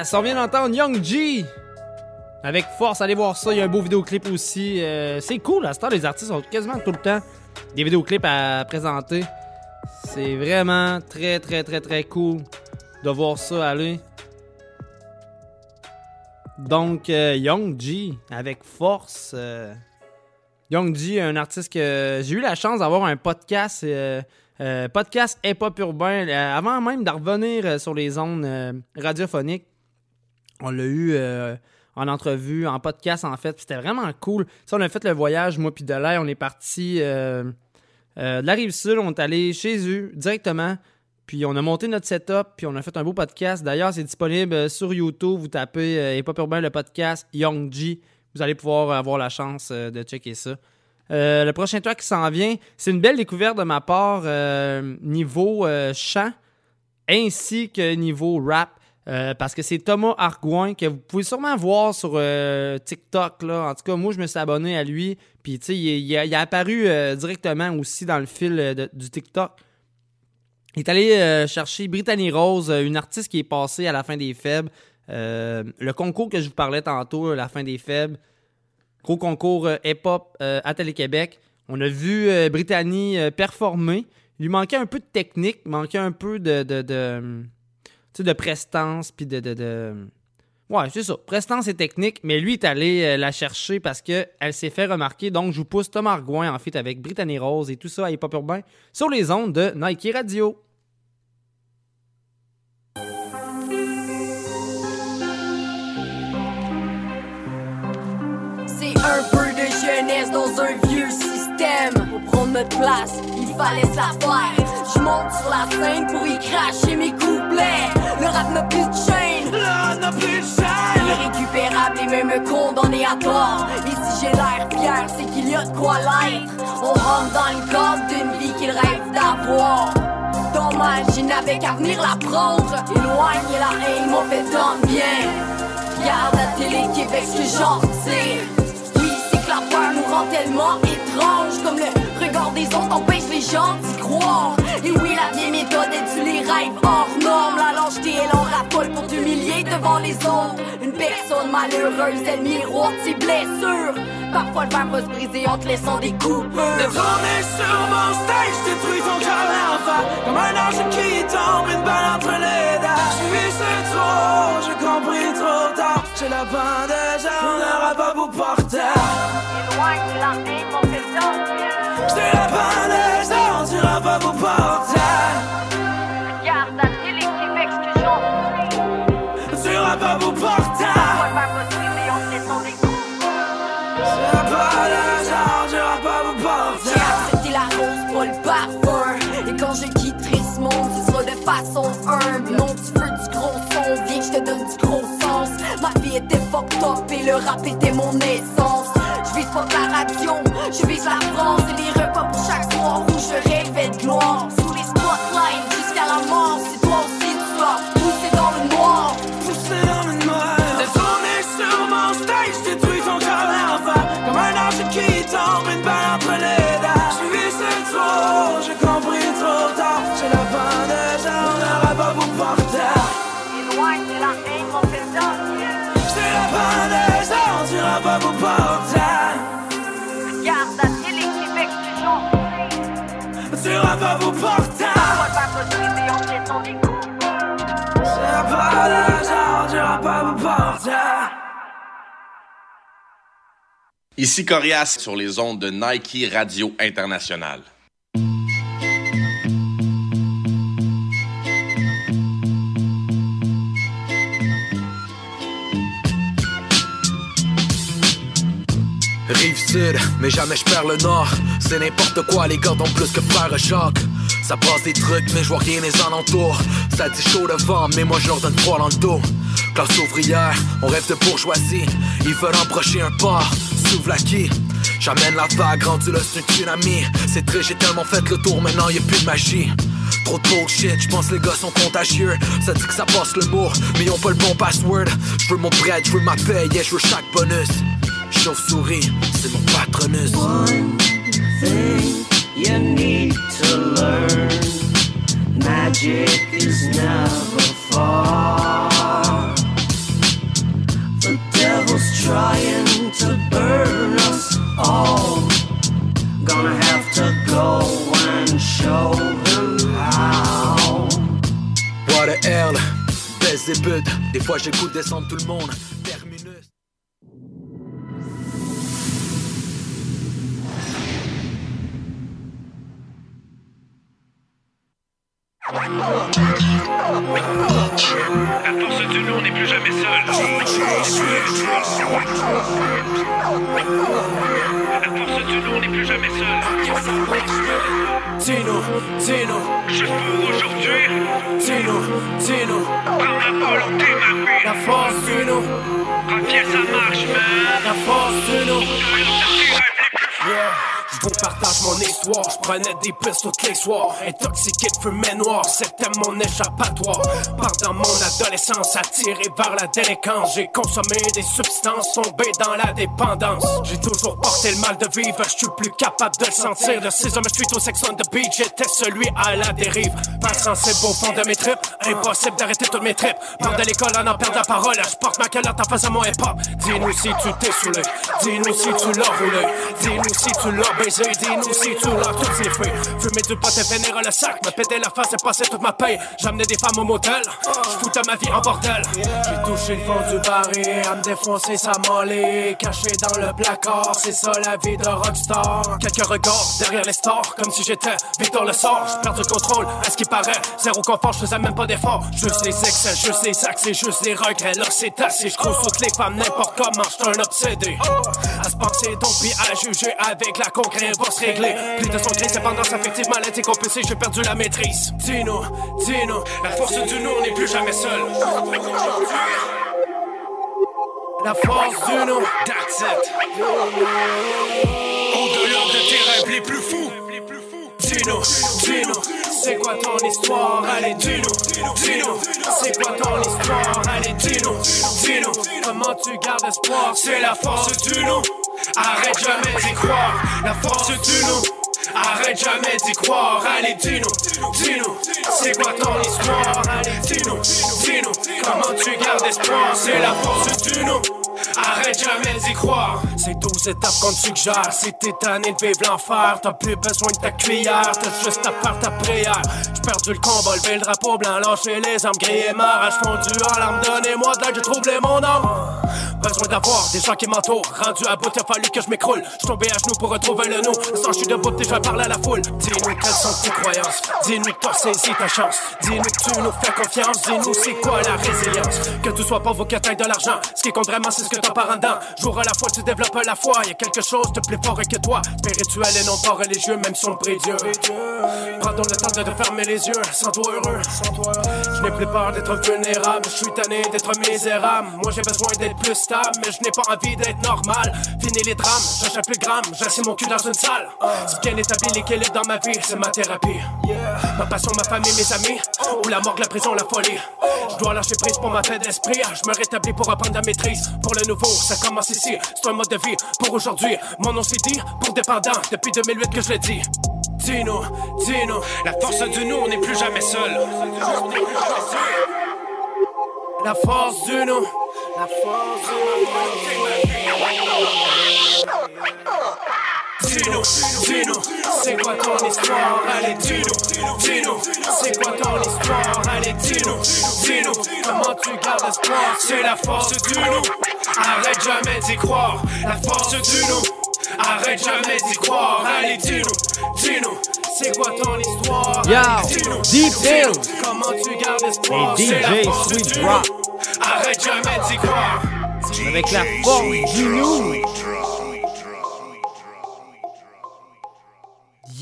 Yes, on vient d'entendre Young G avec force. Allez voir ça, il y a un beau vidéoclip aussi. Euh, c'est cool, à ce temps, les artistes ont quasiment tout le temps des vidéoclips à présenter. C'est vraiment très, très, très, très cool de voir ça aller. Donc, euh, Young G avec force. euh, Young G, un artiste que j'ai eu la chance d'avoir un podcast, podcast hip-hop urbain, avant même de revenir sur les euh, radiophoniques. On l'a eu euh, en entrevue, en podcast en fait, c'était vraiment cool. Ça, on a fait le voyage, moi puis de l'air, on est parti euh, euh, de la rive sud, on est allé chez eux directement. Puis on a monté notre setup, puis on a fait un beau podcast. D'ailleurs, c'est disponible sur YouTube. Vous tapez Hip Hop Urbain, le podcast Young G. Vous allez pouvoir avoir la chance de checker ça. Le prochain track qui s'en vient, c'est une belle découverte de ma part niveau chant ainsi que niveau rap. Euh, parce que c'est Thomas Argouin que vous pouvez sûrement voir sur euh, TikTok. Là. En tout cas, moi, je me suis abonné à lui. Puis, tu sais, il, il il a apparu euh, directement aussi dans le fil du TikTok. Il est allé chercher Brittany Rose, une artiste qui est passée à la fin des faibles. Le concours que je vous parlais tantôt, la fin des faibles, gros concours hip-hop à Télé-Québec. On a vu Brittany performer. Il lui manquait un peu de technique, manquait un peu de, de, sais, de prestance, puis de, de, de- Ouais, c'est ça. Prestance et technique, mais lui est allé euh, la chercher parce qu'elle s'est fait remarquer. Donc, je vous pousse Thomas Argouin en fait avec Brittany Rose et tout ça à Hip Hop Urbain sur les ondes de Nike Radio. C'est un peu de jeunesse dans un vieux système. Pour prendre notre place, fallait. Je monte sur la scène pour y cracher mes couplets. Le rap n'a plus de chaîne. Le rap n'a plus de chaîne. Irrécupérable et même condamné à tort. Et si j'ai l'air fier, c'est qu'il y a de quoi l'être. On rentre dans le cadre d'une vie qu'il rêve d'avoir. Dommage, il n'avait qu'à venir la prendre. Éloigner la haine m'ont fait tant bien. Regarde la télé Québec, ce que j'en tire. Oui, c'est que la peur nous rend tellement étrange. Comme le regard des autres empêche les gens d'y croire. Et oui, la vieille méthode est tu les rêves hors norme. La lâcheté, elle en raffole pour t'humilier devant les autres. Une personne malheureuse, elle miroite ses blessures. Parfois, le verre va se briser en te laissant des coupures. De tourner sur mon stage, détruis ton cœur l'enfant Comme un ange qui tombe, une balle entre les dents J'ai vu ce trop, j'ai compris trop tard J'ai la bandeuse, on n'aura pas pour porter Éloigne verre va se briser en te laissant des coupures. J'ai la bandeuse, on dira pas pour porter J'ai accepté la rose, pas le parfum. Et quand je quitterai ce monde, ce sera de façon humble. Non, tu veux du gros son, viens que je te donne du gros sens. Ma vie était fucked up et le rap était mon essence. Je vise pas je vise la France et les repas pour chaque soir où je rêvais de gloire. Sous les spotlights jusqu'à la mort, Ici Corias sur les ondes de Nike Radio International. Rive sud, mais jamais je perds le nord. C'est n'importe quoi, les gars ont plus que faire un choc. Ça passe des trucs, mais je vois rien des alentours. Ça dit chaud devant, mais moi je leur donne froid dans le dos. Classe ouvrière, on rêve de bourgeoisie. Ils veulent emprocher un port, souvlaki. J'amène la vague, rendu un tsunami. C'est triste, j'ai tellement fait le tour, maintenant y a plus de magie. Trop de bullshit, j'pense les gars sont contagieux. Ça dit que ça passe le mot, mais ils ont pas le bon password. J'veux mon bread, j'veux ma paye, yeah, j'veux chaque bonus. Chauve-souris, c'est mon patronus. thing you need to learn. Magic is never far. The devil's trying to burn us all. Gonna have to go and show him how. What the hell, baisse des buts. Des fois j'écoute descendre tout le monde. La force du loup n'est plus jamais seule. La force du loup n'est plus jamais. Tino, Tino Je pour aujourd'hui Prends la volonté, ma vie. La force du nous Quand ça marche, man. La force du nous vous partage mon histoire, je prenais des pistes tous les soirs. Intoxiqué de fumée noire, c'était mon échappatoire. Pendant mon adolescence, attiré vers la délinquance, j'ai consommé des substances, tombé dans la dépendance. J'ai toujours porté le mal de vivre, je suis plus capable de le sentir. De ces hommes suite au sex on the beach, j'étais celui à la dérive. Pas sensible au fond de mes tripes, impossible d'arrêter toutes mes tripes. De l'école, on en perd la parole, je porte ma calotte en face à mon hip-hop. Dis-nous si tu t'es saoulé, dis-nous si tu l'as roulé, dis-nous si tu l'as baisé, dis-nous si tu l'as tout sifflé. Fumer du pot et vénérer le sac, me péter la face et passer toute ma paye. J'amenais des femmes au motel, j'foutais ma vie en bordel. J'ai touché le fond du baril, à me défoncer ça m'enlait. Caché dans le placard, c'est ça la vie de rockstar. Quelques regards derrière les stars, comme si j'étais Victor le sort. J'perds le contrôle, à ce qui paraît, zéro confort, j'faisais même pas d'effort. Juste les excès, juste les accès, juste les regrets, là c'est assez. J'crouse toutes les femmes n'importe comment, j'suis un obsédé. À se penser donc puis à juger avec la concrète va se régler. Plus de son dépendance affective, maladie compulsée, j'ai perdu la maîtrise. Dis-nous, dis-nous, la force du nous, on n'est plus jamais seul. La force du nous, that's it. Au-delà de tes rêves les plus fous. Dis-nous, c'est quoi ton histoire? Allez, dis-nous, dis-nous, c'est quoi ton histoire? Allez, dis-nous, dis-nous, comment tu gardes espoir? C'est la force du nous, arrête jamais d'y croire. La force du nous. Arrête jamais d'y croire, allez dis-nous, dis-nous, c'est quoi ton histoire, allez dis-nous, dis-nous, comment tu gardes espoir, c'est la force du nous. Arrête jamais d'y croire. C'est 12 étapes qu'on te suggère. Si t'es tanné de vivre l'enfer, t'as plus besoin de ta cuillère. T'as juste à faire ta prière. J'ai perdu le combat, levé le drapeau blanc, lâché les armes grillées, marrage fondu en larmes. Donnez-moi de l'aide, j'ai troublé mon âme. Besoin d'avoir des gens qui m'entourent. Rendu à bout, il a fallu que je m'écroule. Je tombé à genoux pour retrouver le nous. Sans je suis debout, déjà parler à la foule. Dis-nous quelles sont tes croyances. Dis-nous que t'as saisi ta chance. Dis-nous que tu nous fais confiance. Dis-nous c'est quoi la résilience. Que tout soit pauvre ou que de l'argent. Ce qui compte vraiment, c'est ce que t'as par en dedans. Jour à la fois, tu développes la foi. Y a quelque chose de plus fort que toi. Spirituel et non pas religieux, même si on le prie Dieu. Prends donc le temps de te fermer les yeux. Sens-toi heureux. Je n'ai plus peur d'être vulnérable. Je suis tanné d'être misérable. Moi, j'ai besoin d'être plus mais je n'ai pas envie d'être normal. Fini les drames, j'achète plus gramme. J'assieds mon cul dans une salle. C'est bien établi l'équilibre dans ma vie, c'est ma thérapie. Ma passion, ma famille, mes amis. Ou la morgue, la prison, la folie. Je dois lâcher prise pour ma paix d'esprit. Je me rétablis pour reprendre la maîtrise. Pour le nouveau, ça commence ici. C'est un mode de vie pour aujourd'hui. Mon nom c'est dit pour dépendant. Depuis 2008 que je le dis. Dis-nous, dis-nous, la force du nous, on n'est plus jamais seul. La force du nous, la force du nous. Dis-nous, c'est quoi ton histoire? Allez, dis-nous, dis-nous, c'est quoi ton histoire? Allez, dis-nous, dis-nous, comment tu gardes espoir? C'est la force du nous, arrête jamais d'y croire. La force du nous, arrête jamais d'y croire. Allez, dis-nous, dis-nous, c'est quoi ton histoire? Yo, Deep Hill. comment tu gardes espoir? Et DJ Sweet nous, arrête jamais d'y croire. Avec la force du nous.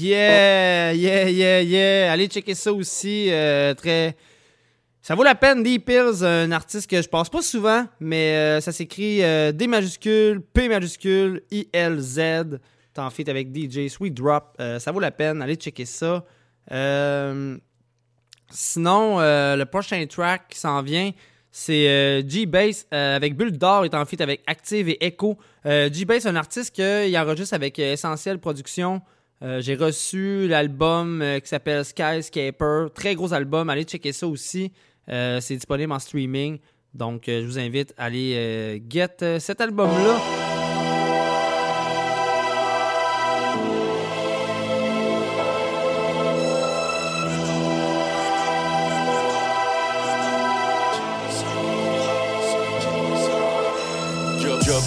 Yeah, yeah, yeah, yeah. Allez checker ça aussi. euh, très. Ça vaut la peine. Deep Hills, un artiste que je passe pas souvent, mais euh, ça s'écrit euh, D majuscule, P majuscule, I-L-Z. T'es en feat avec DJ Sweet Drop. Euh, ça vaut la peine. Allez checker ça. Sinon, le prochain track qui s'en vient, c'est G-Bass avec Bulle d'Or est en feat avec Active et Echo. G-Bass, un artiste qui enregistre avec Essentiel Productions. Euh, J'ai reçu l'album qui s'appelle Skyscaper. Très gros album. Allez checker ça aussi. Euh, c'est disponible en streaming. Donc, euh, je vous invite à aller euh, get cet album-là.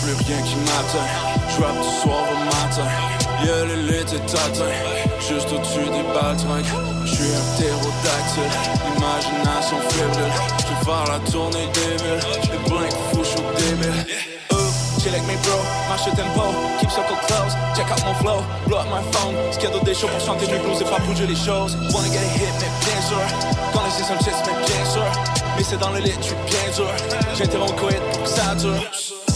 Plus rien qui m'atteint. Du soir au matin. Le est atteint. Juste au-dessus des baltringues. J'suis un ptérodactyle. L'imagination fébrile. J'vais faire la tournée villes. Les blinks fous, j'suis débile. Uh, Chill avec mes bros, marche au tempo, keep circle close, check out mon flow, blow up my phone, schedule des shows pour chanter du blues et faire bouger les choses. Wanna get a hit, mais bien sûr, quand les some mais bien sûr, mais c'est dans le lit, j'suis bien dur, j'interromps le que ça dure.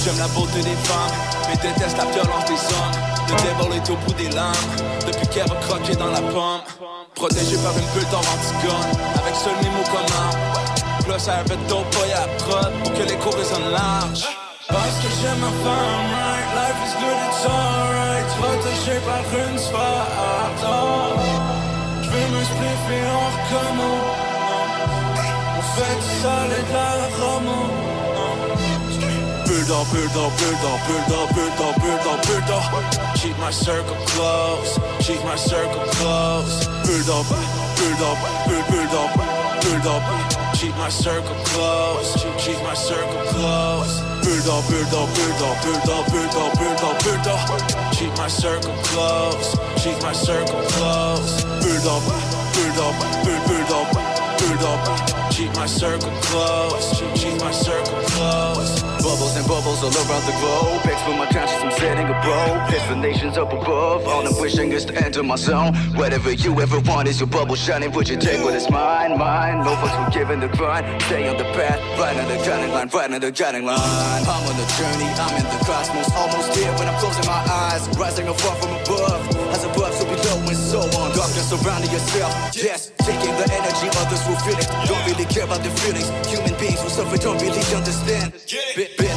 J'aime la beauté des femmes, mais déteste la violence des hommes. Le devil est au bout des lames, depuis qu'elle a croqué dans la pomme. Protégé par une bulle d'or antigone, avec seul mes mots comme arme. Plus un bête dope boy à prod, pour que l'écho résonne large. Parce que j'aime ma femme, right? Life is good, it's alright. Protégé par une sphère. J'vais me spliffer en recommence. On fait du sale et de la romance. Bulldog, bulldog, bulldog, bulldog, bulldog, bulldog, bulldog. Keep my circle close, keep my circle close. Bulldog, bulldog, bull- bulldog, bulldog. Keep my circle close, keep my circle close. Bulldog, bulldog, bulldog, bulldog, bulldog, bulldog, bulldog. Keep my circle close, keep my circle close. Bulldog, bulldog, bull- bulldog, bulldog. Keep my circle close, keep my circle close. And bubbles all around the globe. Expert my conscience, I'm setting a bro. Destinations up above. All I'm wishing is to enter my zone. Whatever you ever want is your bubble shining. Put your take what is mine, mine. No fucks for giving the grind. Stay on the path, right on the guiding line, right on the guiding line. I'm on the journey, I'm in the cosmos. Almost here when I'm closing my eyes. Rising afar from above. As above, so below and so on. Darkness surrounding yourself. Yes, taking the energy, others will feel it. Don't really care about the feelings. Human beings will suffer, don't really understand.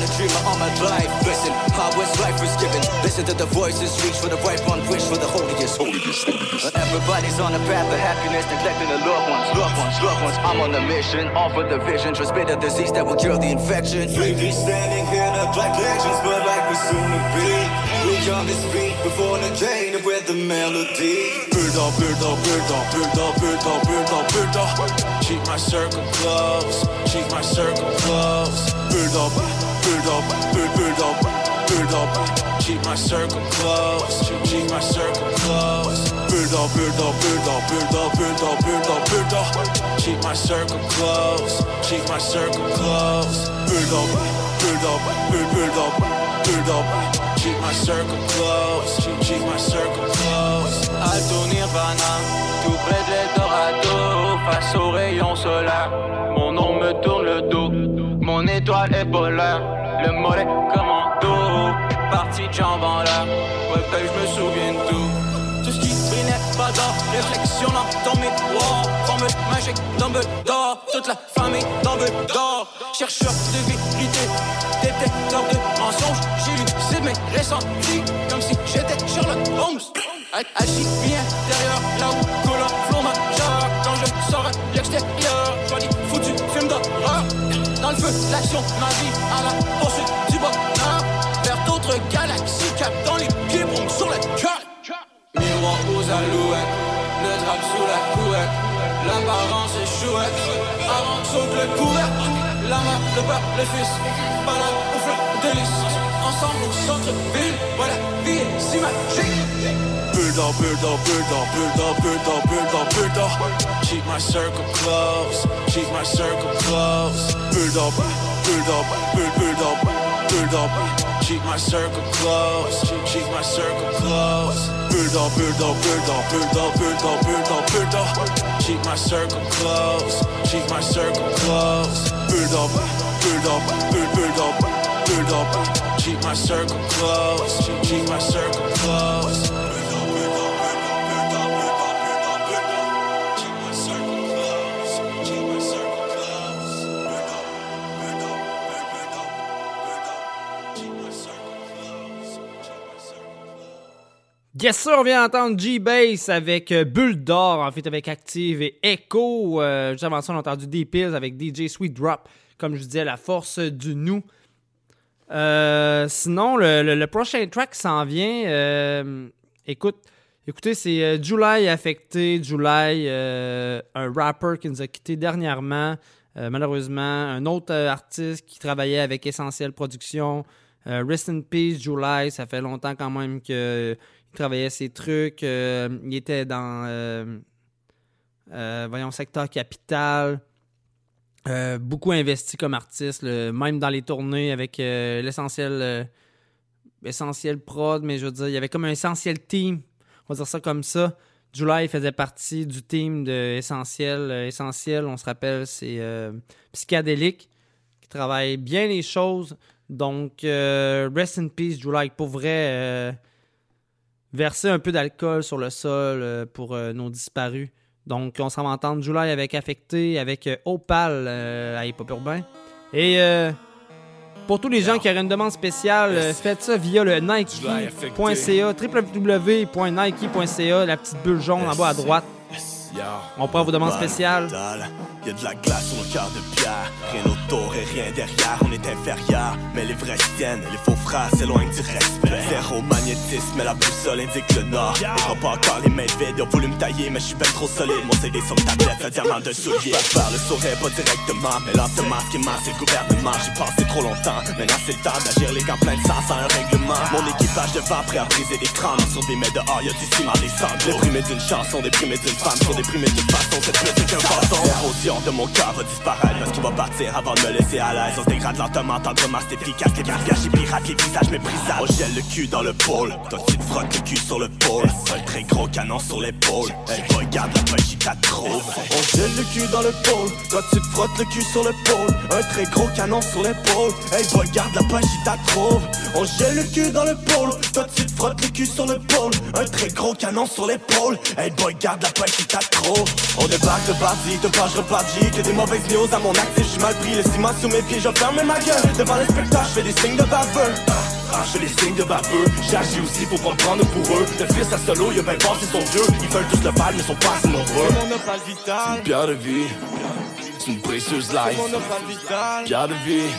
A dreamer all my life. Listen, how is life is given. Listen to the voices, reach for the right one, wish for the holiest. holiest, holiest. Everybody's on the path of happiness, neglecting the loved ones, loved ones, loved ones. I'm on a mission, offer the vision, transmit a disease that will cure the infection. We be standing here not like legends, but like we soon to be. We on this beat before the gain with the melody. Bulldog, bulldog, bulldog, bulldog, bulldog, bulldog, bulldog. Keep my circle close, keep my circle close. Bulldog, bulldog, bull- bulldog, bulldog. Keep my circle close, keep my circle close. Bulldog, bulldog, bulldog, bulldog, bulldog, bulldog, bulldog. Keep my circle close, keep my circle close. Bulldog, bulldog, bull- bulldog, bulldog. Keep my circle close, keep, my circle close. Alto Nirvana, tout près de l'Eldorado, face aux rayons solaires. Mon nom me tourne le dos, mon étoile est polaire. Le mollet commando, parti de jambes en l'air. Ouais, ben je me souviens de tout. Tout ce qui brille n'est pas d'or, réflexionnant dans mes doigts. Formule magique, Dumbledore, toute la famille Dumbledore. Chercheur de vérité, détecteur de mensonges. J'ai lu c'est mes ressentis, comme si j'étais Sherlock Holmes. Agis bien derrière là où un flot majeur. Quand je sors l'extérieur, l'action, ma vie à la poursuite du bonheur. Vers d'autres galaxies, cap dans les pieds, sur le cœur. Miroir aux alouettes, le drap sous la couette. L'apparence est chouette, avant que saute le couvercle. La main, le père, le fils, balade au feu de lys. Ensemble au centre-ville, voilà, vie est si magique. Bulldog, bulldog, bulldog, bulldog, bulldog, bulldog, bulldog. Keep my circle close, keep my circle close. Bulldog, bulldog, bull- bulldog, bulldog. Keep my circle close, keep, keep my circle close. Bulldog, bulldog, bulldog, bulldog, bulldog, bulldog, bulldog. Keep my circle close, keep my circle close. Bulldog, bulldog, bull- bulldog, bulldog. Keep my circle close, keep, keep my circle close. Yes, on vient d'entendre G-Bass avec euh, Bulle d'Or, en fait avec Active et Echo. Euh, juste avant ça, on entendu D-Pills avec DJ Sweet Drop, comme je disais, la force du nous. Euh, sinon, le, prochain track s'en vient. euh, écoute, écoutez, c'est July Affecté. July, un rapper qui nous a quitté dernièrement. Malheureusement, un autre artiste qui travaillait avec Essentiel Productions. Rest in Peace, July. Ça fait longtemps quand même que il travaillait ses trucs. euh, il était dans, euh, euh, voyons, secteur capital. Beaucoup investi comme artiste, même dans les tournées avec l'essentiel essentiel prod, mais je veux dire, il y avait comme un essentiel team, on va dire ça comme ça. July faisait partie du team de Essentiel. Essentiel, on se rappelle, c'est Psychédélique qui travaille bien les choses. Donc, rest in peace, July. Pour vrai, verser un peu d'alcool sur le sol euh, pour euh, nos disparus. Donc, on s'en va entendre July avec Affecté, avec euh, Opal à Hip Hop Urbain. Et pour tous les gens qui auraient une demande spéciale, faites ça via le nike.ca, www.nike.ca, la petite bulle jaune en bas à droite. On prend vos demandes spéciales. Y'a de la glace sur le cœur de pierre. Rien autour et rien derrière, on est inférieur. Mais les vrais tiennent, les faux frères s'éloignent du respect. Zéro magnétisme, mais la boussole indique le nord. Et pas encore les mains vides, ont voulu me tailler, mais je suis ben trop solide. Mon CD sur ta tête, un diamant de soulier. Je faire le sourire, pas directement, mais lentement, ce qui c'est le gouvernement. J'ai passé trop longtemps, maintenant c'est le temps d'agir les gants pleins de sang sans un règlement. Mon équipage devant, prêt à briser des crânes. Sur des mets dehors, y'a du ciment, des sanglots. Déprimé d'une chanson, déprimé d'une femme, sont déprimé d'une façon, plus qu'un bâton. L'érosion de mon cœur va disparaître parce qu'il va partir avant de me laisser à l'aise. On dégrade lentement, tendrement, c'est efficace. Les visages et pirates, les visages méprisables. On gèle le cul dans le pôle, toi tu te frottes le cul sur le pôle. Un très gros canon sur l'épaule. Hey, regarde la pêche, il trouve. On gèle le cul dans le pôle, toi tu te frottes le cul sur le pôle. Un très gros canon sur l'épaule. Hey, regarde la pêche, il trouve. On gèle le cul dans le pôle, toi tu te frottes le cul sur le pôle. Un très gros canon sur l'épaule. Hey, boy, garde la pêche, il trop. On débarque de parti, de page reparti Que des mauvaises news à mon actif, je suis mal pris Le ciment sous mes pieds, je ferme ma gueule. Devant les spectacles, je fais des signes de baveux. Ah, je fais des signes de baveux, j'agis aussi pour pas prendre pour eux. Le fils à solo, il a bien passé son vieux. Ils veulent tous le bal, mais sont pas assez nombreux. Mon opale vital. C'est une pierre de vie. C'est une précieuse life. Mon opale vital. Pierre de vie.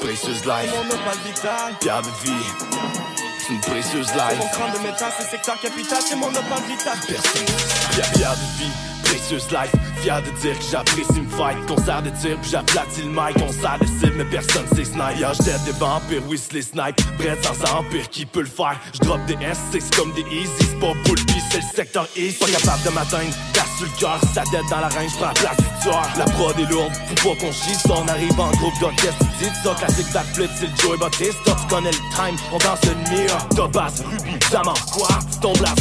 Précieuse life. Mon opale vital. Pierre de vie C'est une précieuse life. Mon crâne de métal, c'est secteur capital C'est mon opale vital Personne. Pierre, pierre de vie Précieuse life. Fier de dire que j'apprécie me fight Concert de tir puis j'aplatis le mic. On sert cible mais personne sait snipe j't'aide des vampires, oui les snipe Prête sans empire, qui peut le faire? J'drop des S, c'est comme des easy. C'est pas bull c'est le secteur east Pas capable de m'atteindre, casse le cœur Sa tête dans la reine, j'prends la place du tueur. La prod est lourde, faut pas qu'on chie. On arrive en groupe d'orchestre dis ça, classique backflip C'est le Joey Bautista, tu connais le time On danse le mire, Tobas, Ruby, Diamant Quoi, tu tombes la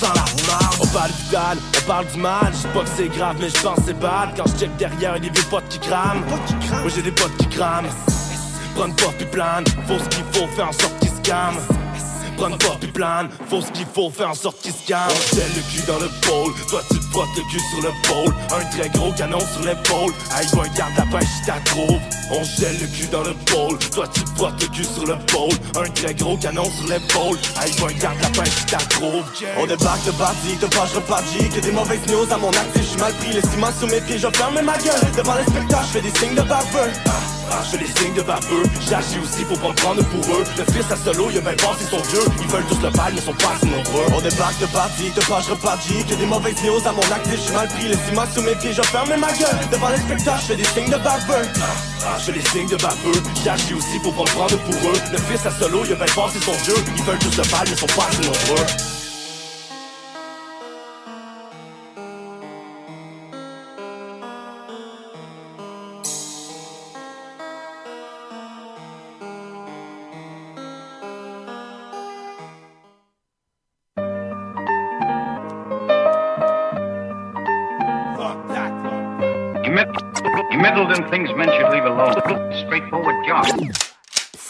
sans la marde On parle du dalle, on parle du mal pas que c'est grave mais je pense c'est bad Quand je check derrière des vieux potes qui crament. Moi j'ai des potes qui crament. Prends une pop puis plane. Faut ce qu'il faut faire en sorte qu'ils se calment Prends une pop plane Faut ce qu'il faut faire en sorte qu'ils se gèle le cul dans le pôle. Toi tu te frottes le cul sur le pôle. Un très gros canon sur l'épaule. Aïe boy garde la pêche si trouve. On gèle le cul dans le pôle. Toi tu te frottes le cul sur le pôle. Un très gros canon sur l'épaule. Aïe boy garde la pêche si trouve. On débarque de bâti, de page reparti Que des mauvaises news à mon actif, je suis mal pris Les ciments sous mes pieds, je ferme ma gueule Devant les spectacles, je fais des signes de baveux je fais des signes de baveux, j'agis aussi pour pas me prendre pour eux. Le fils à solo, il a bien passé son vieux. Ils veulent tous le bal, mais sont pas assez nombreux. On débarque de parti, de page reparti Que des mauvaises news à mon actif, je mal pris. Les ciments sous mes pieds, je ferme ma gueule. Devant les spectacles, je fais des signes de baveux. Ah, je fais des signes de baveux, j'agis aussi pour pas prendre pour eux. Le fils à solo, il a bien passé son vieux. Ils veulent tous le bal, mais sont pas assez nombreux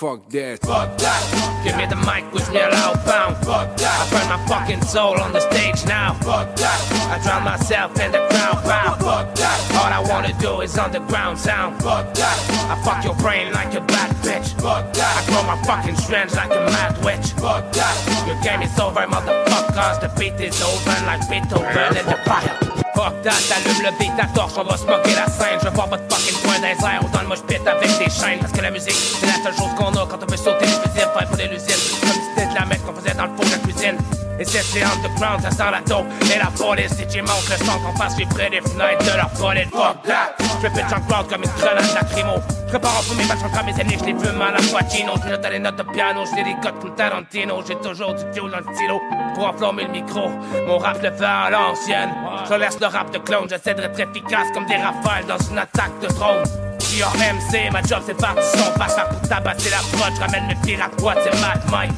Fuck that. Fuck that. Give me the mic, which me loud pound. Fuck that. I burn my fucking soul on the stage now. Fuck that. I drown myself in the crowd pound. Fuck that. All I wanna do is underground sound. Fuck that. I fuck your brain like a bad bitch. Fuck that. I grow my fucking strands like a mad witch. Fuck that. Your game is over, motherfuckers. The beat is over like Beethoven in the fire. Fuck that, allume le beat, ta torche, on va se moquer la scène. Je veux voir votre fucking point dans les airs ou dans le moche pit avec des chaînes. Parce que la musique, c'est la seule chose qu'on a quand on veut sauter les faire pour les l'usine. Comme si c'était de la mec qu'on faisait dans le four de la cuisine. Et c'est c'est underground, ça sent la dope Et la police, si tu montes le son qu'on fasse vibrer les fenêtres de leur folie Fuck that, je pitch en crowd comme une grenade lacrymo. Prépare en mes matchs contre mes ennemis, je les fume à la poitino Je note les notes de piano, je les comme Tarantino. J'ai toujours du fuel dans le stylo pour enflammer le micro. Mon rap le fait à l'ancienne. Je laisse le rap de clone, j'essaie d'être efficace comme des rafales dans une attaque de drone. MC, ma job c'est du son, pas ça pour tabasser la prod, je ramène mes pirates boîtes, c'est mad Mike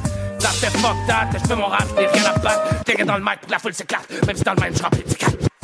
ça fait fuck that, je fais mon rap, j'ai rien à battre. T'es dans le mic, la foule s'éclate, même si dans le même je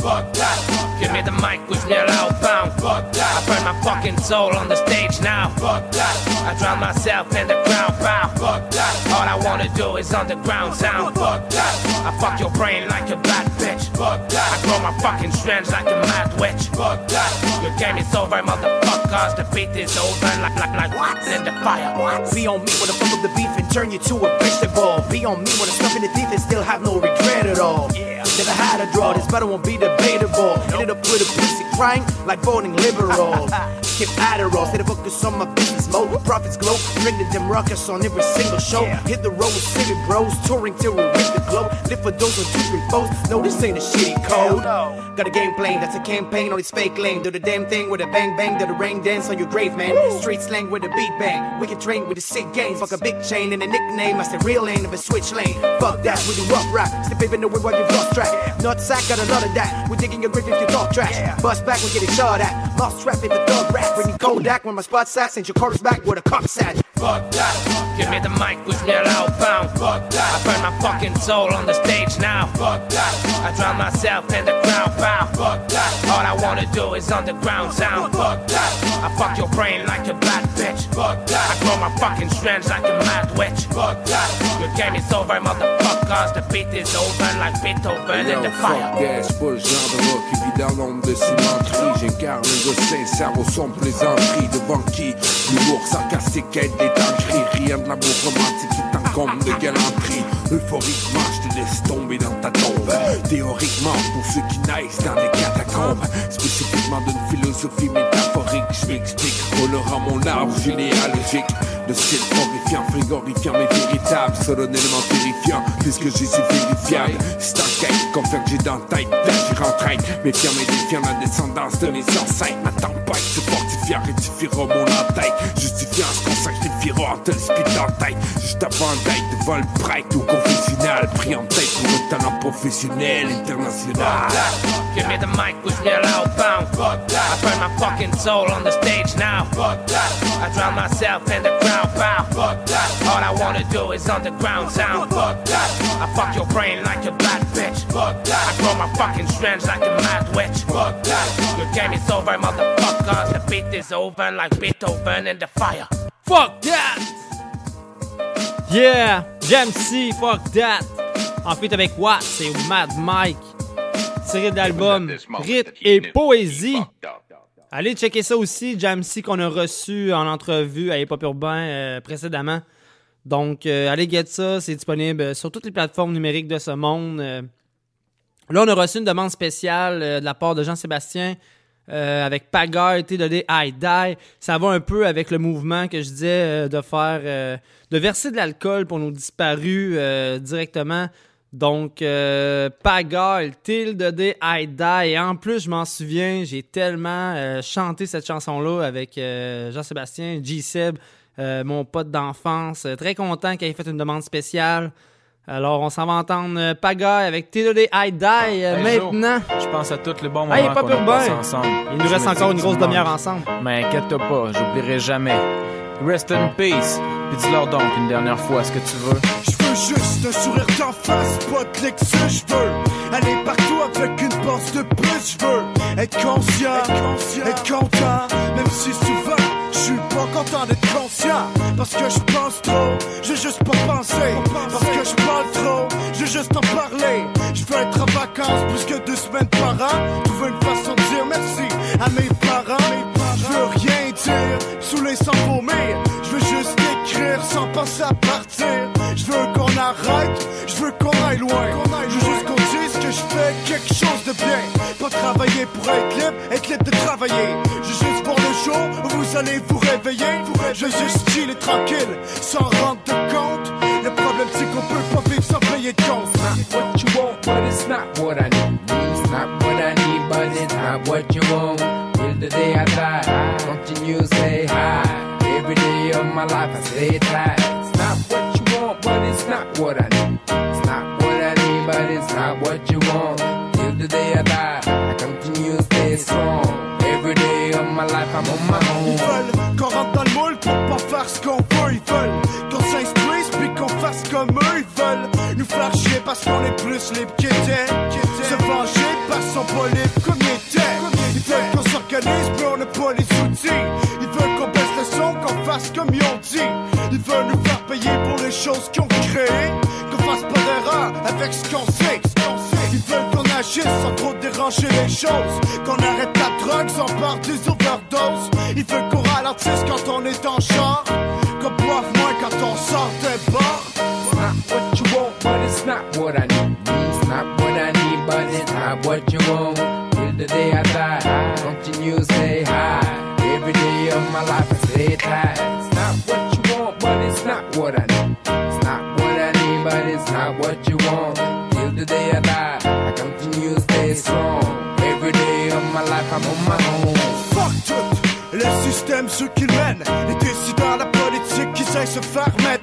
Fuck that, Give me the mic, push me outbound. Fuck that. I burn my fucking soul on the stage now. Fuck that. I drown myself in the ground pow. Fuck that. All I wanna do is underground sound. Fuck that. I fuck your brain like a bad bitch. Fuck that. I grow my fucking strands like a mad witch. Fuck that. Your game is over, motherfuckers. The beat is over like like like what in the fire. Be on me when I fuck up the beef and turn you to a vegetable. Be on me when I'm stuffing the teeth and still have no regret at all. Yeah. Never had a draw, this battle won't be debatable. Ended up with a piece of crying like voting liberal. [LAUGHS] Skip Adderall, stay the focus on my business mode. Profits glow, bringing them rockets on every single show. Hit the road with city bros, touring till we reach the globe. Live for those on two, three foes. No, this ain't a shitty code. Got a game plan, that's a campaign on this fake lane. Do the damn thing with a bang bang, do the rain dance on your grave, man. Street slang with a beat bang. We can train with the sick games. Fuck a big chain and a nickname. I say real lane of a switch lane. Fuck that, we do rough rap. Step in the away while you've lost track. Not sack, got a lot of that. We're digging your grave if you talk trash. Bust back, we get it shot at. Lost trap in the thug rap. Bringing Kodak when my spot at. Send your chorus back with a cop's at. Fuck that. Give me the mic, push me loud outbound. Fuck that. I burn my fucking soul on the stage now. Fuck that. I drown myself in the ground pow. Fuck that. All I wanna do is underground sound. Fuck that. I fuck your brain like a bad bitch. Fuck that. I grow my fucking strands like a mad witch. Fuck that. Your game is over, motherfuckers. The beat is over like Beethoven in the fire. That, j'suis pas le genre de rock qui vit dans l'ombre de cimenterie. J'incarne un gars sincère au son plaisanterie devant qui l'humour sarcastique aide les dingueries. Rien de l'amour romantique qui t'encombre de galanterie. Euphoriquement, je te laisse tomber dans ta tombe. Théoriquement, pour ceux qui naissent dans les catacombes. Spécifiquement d'une philosophie métaphorique, je m'explique. Honorant mon arbre généalogique. De style horrifiant, frigorifiant, mais véritable. Solennellement terrifiant, puisque je suis vérifiable. C'est en quête, confère que j'ai dans tête. Là, j'y rentraîne. Méfiant, mais défiant la descendance de mes ancêtres. Ma tempête se fortifiant, rectifiera mon entête. Justifiant ce qu'on te le spit en tête. Juste avant d'être devant le prêtre au confessionnal. Pris en tête pour un talent professionnel international. Give me the mic, push me outbound. I burn my fucking soul on the stage now. I drown myself in the. Fuck that. All I wanna do is underground sound. I fuck your brain like a bad bitch. I grow my fucking strands like a mad witch. Your game is over, motherfuckers. The beat is over like Beethoven in the fire. Fuck that! Yeah! Jamsey, fuck that! En fait, avec Watt, c'est Mad Mike. Tiré de l'album et Poésie. Allez checker ça aussi, Jamsey qu'on a reçu en entrevue à Hip Hop Urbain euh, précédemment. Donc, euh, allez get ça, c'est disponible sur toutes les plateformes numériques de ce monde. Euh, là, on a reçu une demande spéciale de la part de Jean-Sébastien euh, avec Pagaille, T2D, I Die. Ça va un peu avec le mouvement que je disais euh, de faire, euh, de verser de l'alcool pour nos disparus directement. Donc, Pagaille, T2D, I Die. Et en plus, je m'en souviens, j'ai tellement chanté cette chanson-là avec Jean-Sébastien, G-Seb, mon pote d'enfance. Très content qu'il ait fait une demande spéciale. Alors, on s'en va entendre euh, Pagaille avec T2D, I Die euh, Joe, maintenant. Je pense à tous les bons moments Hey, pas qu'on a passés ensemble. Il nous Je reste encore une grosse demi-heure ensemble. Mais inquiète-toi pas, j'oublierai jamais. Rest in peace. Puis dis-leur donc une dernière fois ce que tu veux. Je veux juste un sourire d'en face, pas de l'excès, je veux aller partout avec une pense de plus, je veux être conscient, être content, même si souvent je suis pas content d'être conscient, parce que je pense trop, veux juste pas penser, parce que je parle trop, veux juste en parler, je veux être en vacances plus que deux semaines par an, trouver une façon de dire merci à mes parents, je veux rien dire, saouler sans vomir, je veux juste écrire sans penser à partir, je veux qu'on arrête, je veux qu'on aille loin, je veux juste qu'on dise que je fais quelque chose de bien, pas travailler pour être libre, être libre de travailler, je juste où vous allez vous réveiller, je veux juste chiller tranquille, sans rendre compte, le problème c'est qu'on peut pas vivre sans payer de compte. what you want, but it's not what I need. It's not what I need, but it's not what you want. Till the day I die, continue say hi. Every day of my life, I say high. It's not what you want, but it's not what I need. Plus. Se venger qu'on pas libres comme ils étaient. Ils veulent qu'on s'organise, mais on n'a pas les outils. Ils veulent qu'on baisse le son, qu'on fasse comme ils ont dit. Ils veulent nous faire payer pour les choses qu'ils ont créées. Qu'on fasse pas d'erreur avec ce qu'on sait. Ils veulent qu'on agisse sans trop déranger les choses. Qu'on arrête la drogue sans part des overdoses. Ils veulent qu'on ralentisse quand on est en char. What you want. Till the day I die, continue say hi. Every day of my life, I stay tight. It's not what you want, but it's not what I need. It's not what I need, but it's not what you want. Till the day I die, I continue to stay strong. Every day of my life, I'm on my own. Fuck tout Le système, ceux qui le mènent Les décideurs, la politique qui sait se faire mettre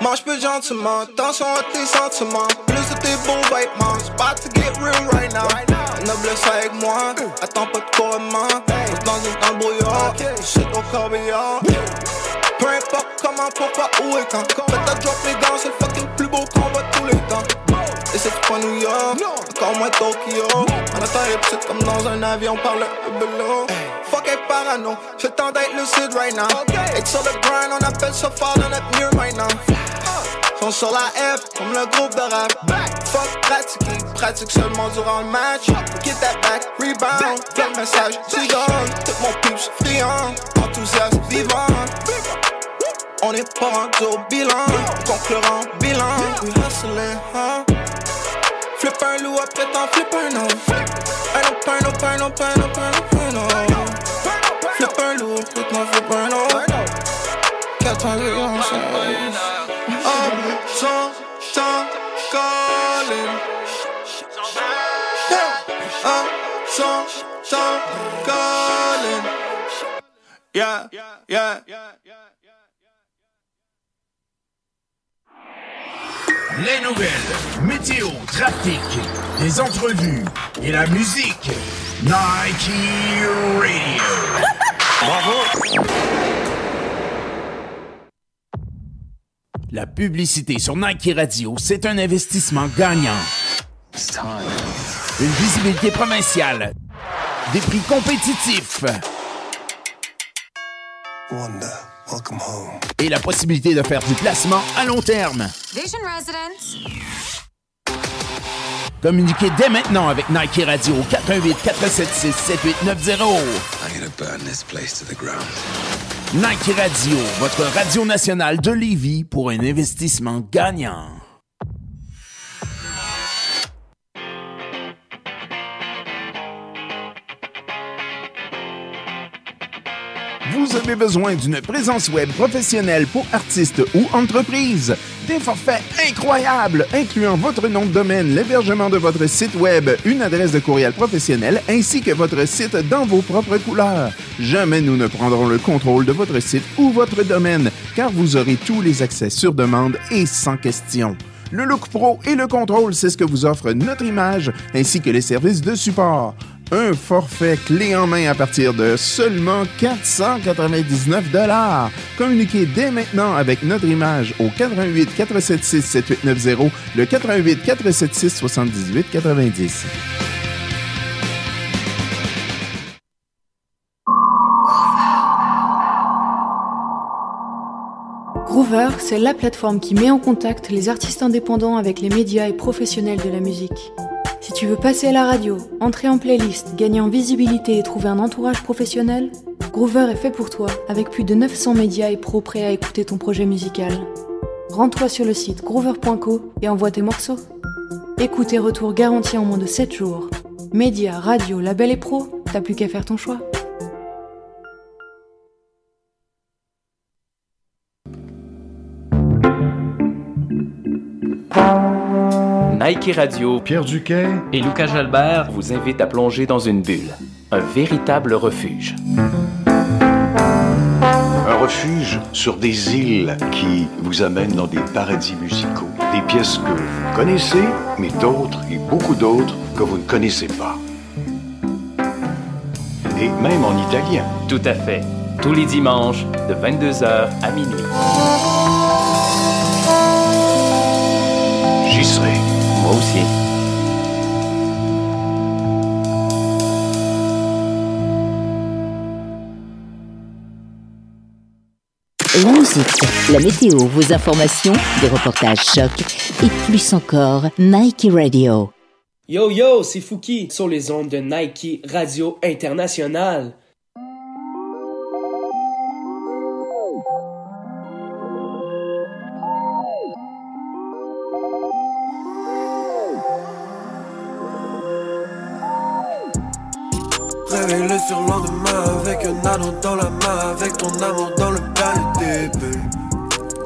Mange plus gentiment, attention à tes sentiments. Plus de tes beaux vêtements, it's about to get real right now. Noblesse avec moi, attends pas de couronnement. Reste dans une dans le brouillard, shit au corbillard. Peu importe comment, pourquoi, où et quand. Ta drop les gants, c'est le fucking plus beau combat tous les temps. Et c'est pas New York, encore moins Tokyo. En attendant, est petite comme dans un avion par le below. Fuck est parano, le temps d'être lucide right now. Être sur le grind, on appelle ça dans notre mur right now. Sont sur la F, comme le groupe de rap. Fuck pratiquer, pratique seulement durant le match. Get that back, rebound, plein de messages, cigogne. Tout mon peeps friand, enthousiaste, vivant. On n'est pas rendu au bilan, concurrent, bilan. We hustling, huh? Flip un loup, après t'en flip un. Un un un un un un. Flip un loup, après t'en flip un autre. 4 ans de Ah, son temps calling. Ah, son temps calling. Yeah, yeah. Les nouvelles, météo, trafic, les entrevues et la musique. Nike Radio. Bravo. La publicité sur Nike Radio, c'est un investissement gagnant. Une visibilité provinciale, des prix compétitifs et la possibilité de faire du placement à long terme. Vision Residence. Communiquez dès maintenant avec Nike Radio au 418 476 7890. I'm gonna burn this place to the ground. Nike Radio, votre radio nationale de Lévis pour un investissement gagnant. Vous avez besoin d'une présence web professionnelle pour artistes ou entreprises. Des forfaits incroyables, incluant votre nom de domaine, l'hébergement de votre site web, une adresse de courriel professionnelle ainsi que votre site dans vos propres couleurs. Jamais nous ne prendrons le contrôle de votre site ou votre domaine, car vous aurez tous les accès sur demande et sans question. Le Look Pro et le contrôle, c'est ce que vous offre notre image ainsi que les services de support. Un forfait clé en main à partir de seulement 499 dollars. Communiquez dès maintenant avec notre image au 88 476 7890, le 88 476 78 90. Groover, c'est la plateforme qui met en contact les artistes indépendants avec les médias et professionnels de la musique. Si tu veux passer à la radio, entrer en playlist, gagner en visibilité et trouver un entourage professionnel, Groover est fait pour toi avec plus de 900 médias et pros prêts à écouter ton projet musical. Rends-toi sur le site groover.co et envoie tes morceaux. Écoute et retour garantis en moins de 7 jours. Médias, radio, label et pro, t'as plus qu'à faire ton choix. Nike Radio, Pierre Duquet et Lucas Jalbert vous invitent à plonger dans une bulle, un véritable refuge. Un refuge sur des îles qui vous amènent dans des paradis musicaux. Des pièces que vous connaissez, mais d'autres et beaucoup d'autres que vous ne connaissez pas. Et même en italien. Tout à fait. Tous les dimanches, de 22h à minuit. Moi aussi. La musique, la météo, vos informations, des reportages chocs et plus encore, Nike Radio. Yo yo, c'est Fouki sur les ondes de Nike Radio International. Le lendemain avec un anneau dans la main, avec ton amour dans le pain et des.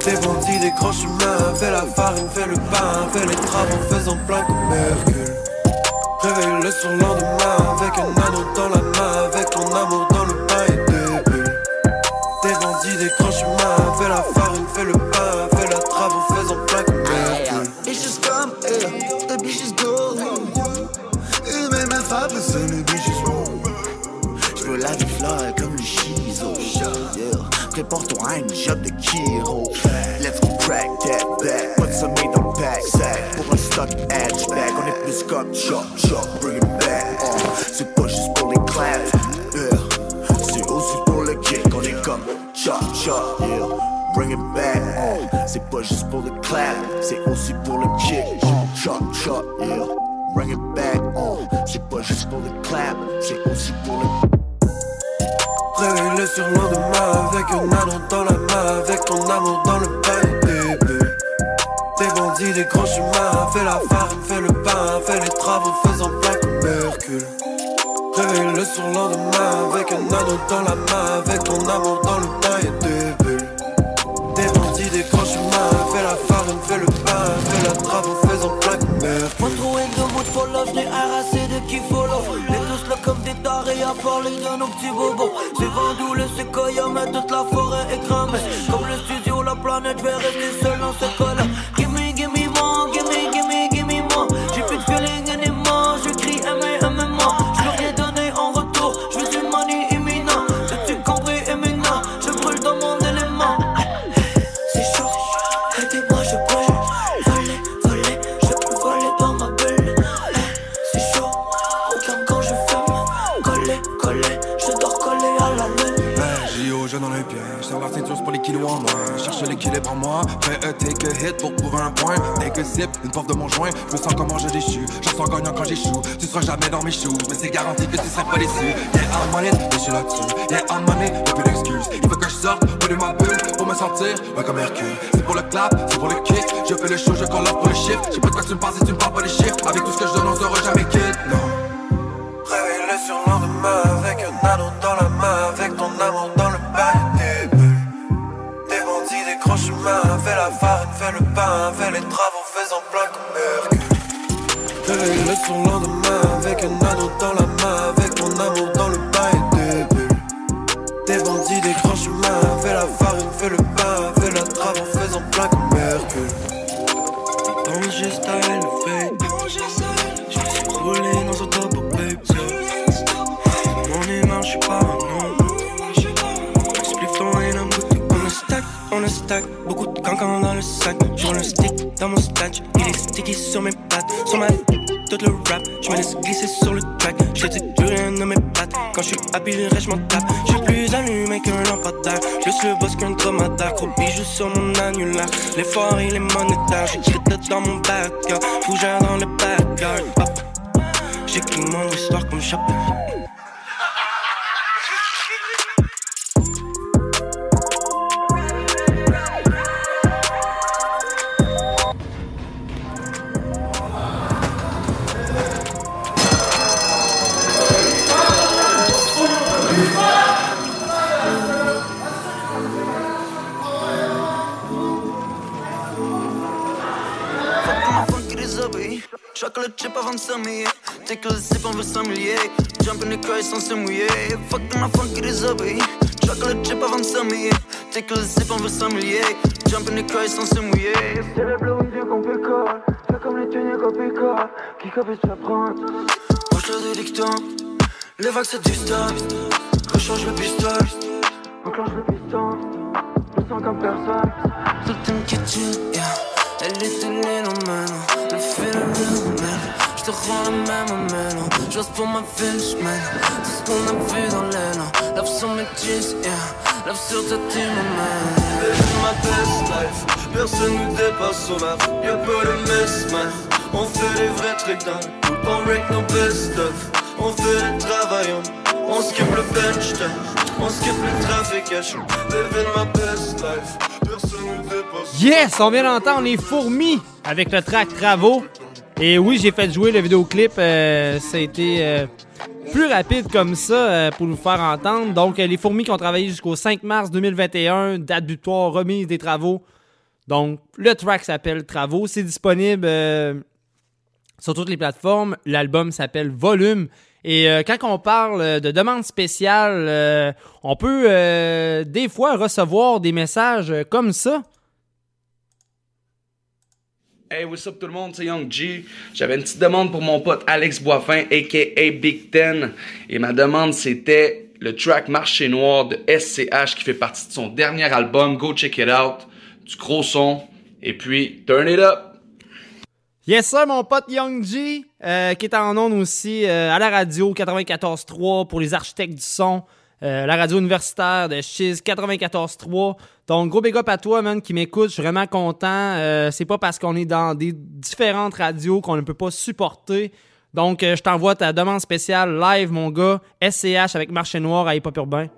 Des bandits, des grands chemins, fais la farine, fais le pain, fais les travaux, faisant plein comme Hercule. Réveille-le sur le lendemain avec un anneau dans la main, avec ton amour dans le pain et des bulles. Des bandits, des prépare-toi à une job. Let's crack that back. Put some meat le pack sack. Pour un stock hatchback, on est plus comme chop chop, bring it back. Oh, c'est pas juste pour les claps. Yeah, c'est aussi pour le kick. On est comme chop chop, yeah. Bring it back, oh, c'est pas juste pour le clap, c'est aussi pour le kick. Chop chop, yeah. Bring it back, oh, c'est pas juste pour le clap, c'est aussi pour le Réveille-le sur le lendemain avec un anneau dans la main, avec ton amour dans le pain et des bandits, des grands chemins, fais la farine, fais le pain, fais les travaux, faisant plein comme Hercule. Réveille-le sur le lendemain avec un anneau dans la main, avec ton amour dans le pain et des bulles. Des bandits, des grands chemins, fais la farine, fais le pain, fais les travaux, faisant plein comme Hercule. Moi trouvé de mots de follow, j'n'ai harassé de qui follow comme des tarés à parler de nos petits bobos. C'est vendu le séquoia, mais toute la forêt est cramée Comme le studio, la planète, j'vais rester seul dans cette colère Cherche l'équilibre en moi. Fais un take a hit pour prouver un point. Take a sip, une porte de mon joint. Je me sens comme j'ai déchu. Je sens gagnant quand j'échoue. Tu seras jamais dans mes choux. Mais c'est garanti que tu seras pas déçu. Yeah, I'm on it, je suis là-dessus. Yeah, I'm on y'a plus d'excuses. Il faut que je sorte, pas ma bulle. Pour me sentir, ouais, comme Hercule. C'est pour le clap, c'est pour le kick. Je fais le show, je up pour le shift. J'ai pas de quoi tu me passes si tu me parles pas les chiffres. Avec tout ce que je donne, on sera jamais quitte. Non. Réveille le surlendemain avec un anneau dans la main, avec ton amour chemins, fais la farine, fais le pain, fais les travaux, faisant plein comme Hercule. Réveille le surlendemain avec un anneau dans la main, avec ton amour sur mes pattes. Sur ma tout le rap, je me laisse glisser sur le track. Je dis plus rien de mes pattes. Quand je suis reste, je m'en tape. Je suis plus allumé qu'un lampadaire. Juste le boss qu'un dromadaire. Gros bijoux sur mon annulaire. L'effort, il est monétaire. J'ai écrit dans mon backyard. Fougère dans le backyard. Hop. J'écris mon histoire comme chapeau. 35 000. Take a sip on veut s'emmouiller. Jump in the car sans se mouiller. Eh? Fuck ma funk qui désobéit. Chocolate chip avant de s'emmouiller. Eh? Take a sip on veut s'emmouiller. Jump in the car sans se mouiller. Eh? C'est le blond Dieu qu'on pécore. Fais comme les tuniers qu'on pécore. Qui copie tu vas prendre. Mange le délictant. Les vagues c'est du stop. Rechange le pistol. Enclenche le piston. Je sens comme personne. Toute une kitchen, yeah. Elle est télé, non, Le phénomène, fait le même Je te rends le même maintenant. J'ose pour ma fiche, man. Tout ce qu'on a vu dans l'élan. Love sur mes jeans, yeah. Love sur ta team, man. Living my best life. Personne nous dépasse au. Y'a pas de mess, man. On fait les vrais trucs dans le coupe. On rate nos best of. On fait le travail, on, on skip le bench. On skip le trafic, yeah. J'suis Living my best life. Personne nous dépasse. Yes, on vient d'entendre les fourmis avec le track Travaux. Et oui, j'ai fait jouer le vidéoclip. euh, ça a été euh, plus rapide comme ça euh, pour nous faire entendre. Donc, euh, les fourmis qui ont travaillé jusqu'au 5 mars 2021, date butoir, remise des travaux. Donc, le track s'appelle Travaux. C'est disponible sur toutes les plateformes. L'album s'appelle Volume. Et quand on parle de demande spéciale, on peut des fois recevoir des messages comme ça. Hey, what's up tout le monde, c'est Young G. J'avais une petite demande pour mon pote Alex Boivin, aka Big Ten. Et ma demande, c'était le track Marché Noir de SCH qui fait partie de son dernier album, Go Check It Out. Du gros son. Et puis, turn it up! Yes, sir, mon pote Young G, euh, qui est en ondes aussi euh, à la radio 94.3 pour les architectes du son, euh, la radio universitaire de Chiz 94.3. Donc, gros big up à toi, man, qui m'écoute. Je suis vraiment content. Euh, c'est pas parce qu'on est dans des différentes radios qu'on ne peut pas supporter. Donc, euh, je t'envoie ta demande spéciale live, mon gars. SCH avec Marché Noir à Hip Urbain.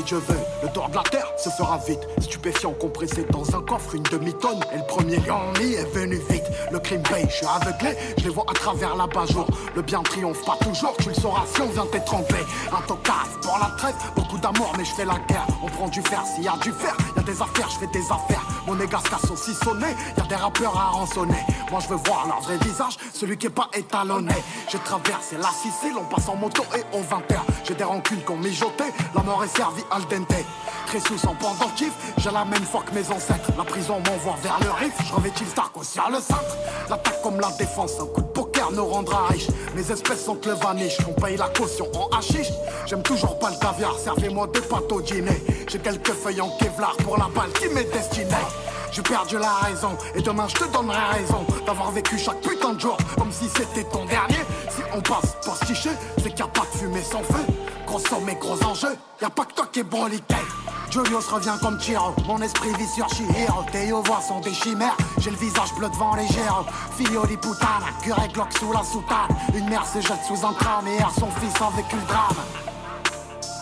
Si Dieu veut, le tour de la terre, ce sera vite. Stupéfiant compressé dans un coffre, une demi-tonne. Et le premier Yanni est venu vite. Le crime paye, je suis aveuglé, je les vois à travers la jour Le bien triomphe pas toujours, tu le sauras si on vient t'étrangler. Un tocasse pour la trêve, beaucoup d'amour, mais je fais la guerre. On prend du fer, s'il y a du fer, y a des affaires, je fais des affaires. Mon égasca saucissonné, y a des rappeurs à rançonner. Moi je veux voir leur vrai visage, celui qui est pas étalonné. J'ai traversé la Sicile, on passe en moto et au 20h. J'ai des rancunes qu'on mijotait, la mort est servie al dente. Crésus en pendentif, j'ai la même foi que mes ancêtres. La prison m'envoie vers le riff, je revêtis le star aussi le cintre. L'attaque comme la défense, un coup de poker nous rendra riche. Mes espèces sont le vaniche, on paye la caution en hachiche. J'aime toujours pas le caviar, servez-moi des pâtes au dîner. J'ai quelques feuilles en Kevlar pour la balle qui m'est destinée. J'ai perdu la raison et demain je te donnerai raison d'avoir vécu chaque putain de jour comme si c'était ton dernier. Si on passe postiché, c'est qu'il n'y a pas de fumée sans feu. Gros sommet, gros enjeu, y a pas que toi qui est broliqué. Julius revient comme Chiro, mon esprit vit sur Shihiro. Tes voix sont des chimères, j'ai le visage bleu devant les géros. Filio di putana, curé Glock sous la soutane. Une mère se jette sous un crâne et erre son fils avec une drame.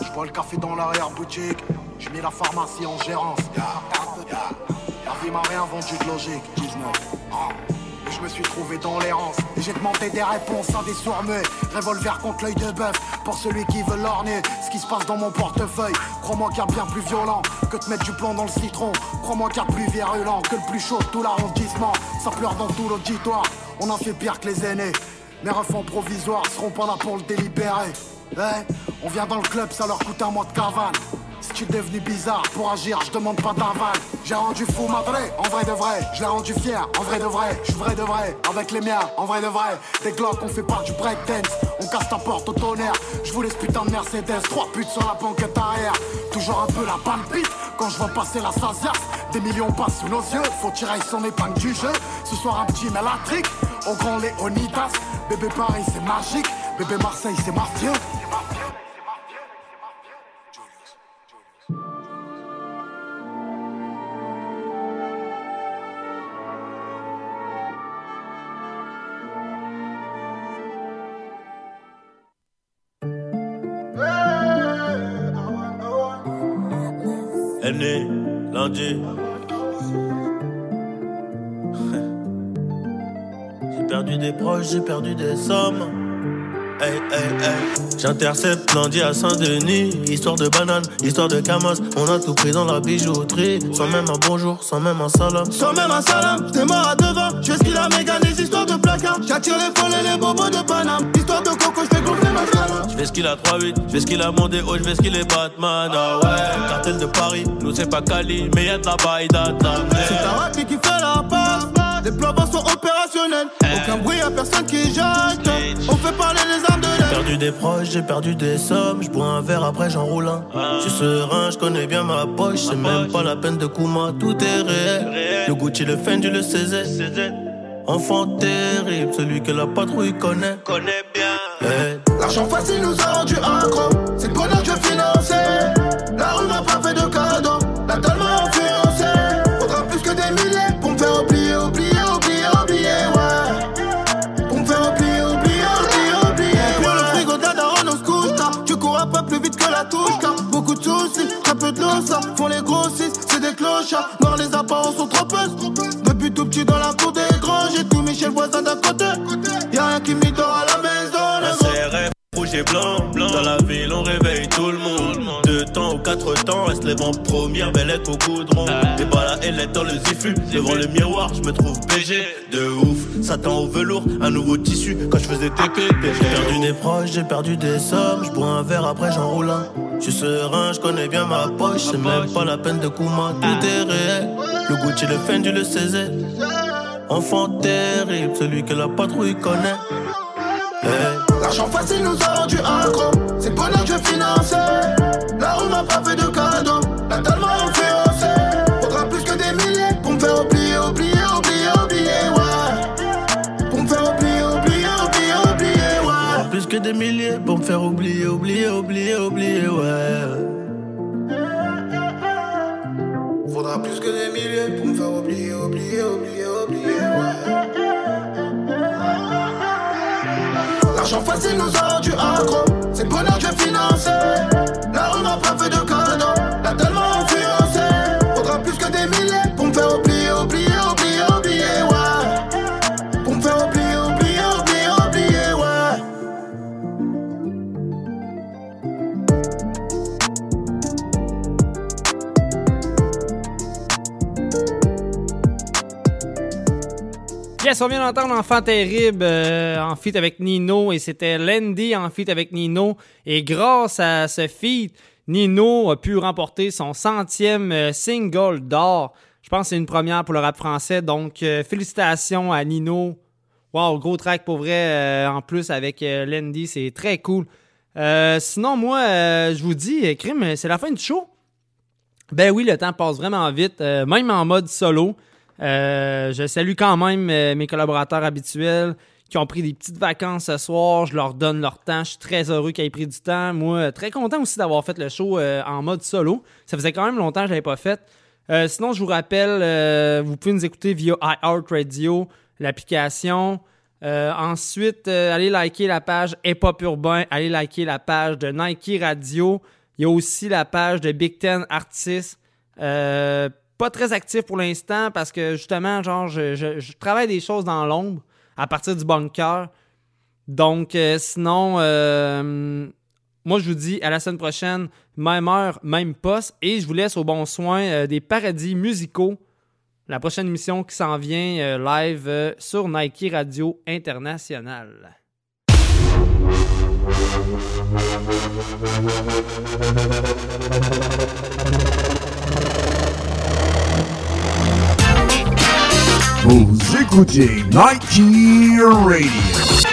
Je bois le café dans l'arrière-boutique, j'ai mis la pharmacie en gérance. La vie m'a rien vendu de logique, 19. Et je me suis trouvé dans l'errance Et j'ai demandé des réponses à des sourds muets Revolver contre l'œil de bœuf Pour celui qui veut l'orner Ce qui se passe dans mon portefeuille. Crois-moi qu'il y a bien plus violent Que de mettre du plomb dans le citron. Crois-moi qu'il y a plus virulent Que le plus chaud de tout l'arrondissement. Ça pleure dans tout l'auditoire On a fait pire que les aînés. Mes refs provisoires seront pas là pour le délibérer. Eh, on vient dans le club, ça leur coûte un mois de cavale es devenu bizarre pour agir, je demande pas d'aval. J'ai rendu fou madré, en vrai de vrai. Je l'ai rendu fier, en vrai de vrai. Je suis vrai de vrai, avec les miens, en vrai de vrai. Des glocks, on fait pas du breakdance. On casse ta porte au tonnerre. Je vous laisse putain de Mercedes, trois putes sur la banquette arrière. Toujours un peu la palpite quand je vois passer la Sazia. Des millions passent sous nos yeux, faut tirer son épingle du jeu. Ce soir, un petit mélatrique, au grand Léonidas. Bébé Paris, c'est magique. Bébé Marseille, c'est mafieux. Lundi. [LAUGHS] J'ai perdu des proches, j'ai perdu des sommes. J'intercepte lundi à Saint-Denis. Histoire de banane, histoire de camas. On a tout pris dans la bijouterie. Sans même un bonjour, sans même un salam. Sans même un salam, t'es mort à devant. Je fais ce qu'il a méga des histoires de placard. J'attire les folles et les bobos de Paname. De coco, je fais gonfler ma. Je fais ce qu'il a 3-8, je fais ce qu'il a mondé haut, je fais ce qu'il est Batman. Ah ouais, cartel de Paris, nous c'est pas Cali, mais y'a de la baille C'est ta rapide qui fait la passe. Les plans sont opérationnels. Aucun bruit, y'a personne qui jette. On fait parler les armes de l'air. J'ai perdu des proches, j'ai perdu des sommes. Je bois un verre, après j'enroule un. Je suis serein, je connais bien ma poche. C'est même pas la peine de Kuma, tout est réel. Le Gucci, le Fendi, le CZ. Enfant terrible, celui que la patrouille connaît. Connaît bien. L'argent facile nous a rendu accro. C'est le bonheur que finançais. La rue m'a pas fait de cadeau. La dalle m'a influencé. Faudra plus que des milliers pour me faire oublier, oublier, oublier, oublier, ouais. Pour me faire oublier, oublier, oublier, oublier. On prend le frigo de la daronne, on se couche tard. Tu cours un peu plus vite que la touche beaucoup de soucis, très peu de l'eau, ça. Font les grossistes, c'est des clochards. Noir, les Dans la ville, on réveille tout le monde. Deux temps ou quatre temps, elle se lève en première, belle au goudron. Et la elle est dans le zifu. Devant le miroir, je me trouve BG. De ouf, Satan au velours, un nouveau tissu. Quand je faisais TP, j'ai perdu des proches, j'ai perdu des sommes. Je bois un verre, après j'enroule un. Je suis serein, je bien ma poche. C'est même pas la peine de Kuma, tout est réel. Le Gucci, le Fendi, le CZ. Enfant terrible, celui que la patrouille connaît. L'argent facile nous a rendu accro. C'est bonheur que je finançais. La rue m'a pas fait de cadeau. La dalle m'a influencé. Faudra plus que des milliers pour me faire oublier, oublier, oublier, oublier, ouais. Pour me faire oublier, oublier, oublier, oublier, ouais. Plus que des milliers pour me faire oublier, oublier, oublier, oublier, ouais. Faudra plus que des milliers pour me faire oublier, oublier, oublier, L'argent facile nous a rendu accro. C'est le bonheur que je on vient d'entendre Enfant Terrible euh, en feat avec Nino et c'était Landy en feat avec Nino. Et grâce à ce feat, Nino a pu remporter son centième euh, single d'or. Je pense que c'est une première pour le rap français. Donc, euh, félicitations à Nino. Wow, gros track pour vrai. en plus, avec Lendy, c'est très cool. Sinon, moi, je vous dis, Crime, c'est la fin du show. Ben oui, le temps passe vraiment vite, même en mode solo. Euh, je salue quand même euh, mes collaborateurs habituels qui ont pris des petites vacances ce soir. Je leur donne leur temps. Je suis très heureux qu'ils aient pris du temps. Moi, euh, très content aussi d'avoir fait le show en mode solo. Ça faisait quand même longtemps que je l'avais pas fait. Euh, sinon, je vous rappelle, euh, vous pouvez nous écouter via iHeartRadio, l'application. Ensuite, allez liker la page Hip Hop Urbain. Allez liker la page de Nike Radio. Il y a aussi la page de Big Ten Artists. Pas très actif pour l'instant parce que justement, genre, je, travaille des choses dans l'ombre à partir du bunker. Donc, euh, sinon, euh, moi, je vous dis à la semaine prochaine, même heure, même poste. Et je vous laisse au bon soin euh, des paradis musicaux. La prochaine émission qui s'en vient live sur Nike Radio International. Vous écoutez Nike Radio.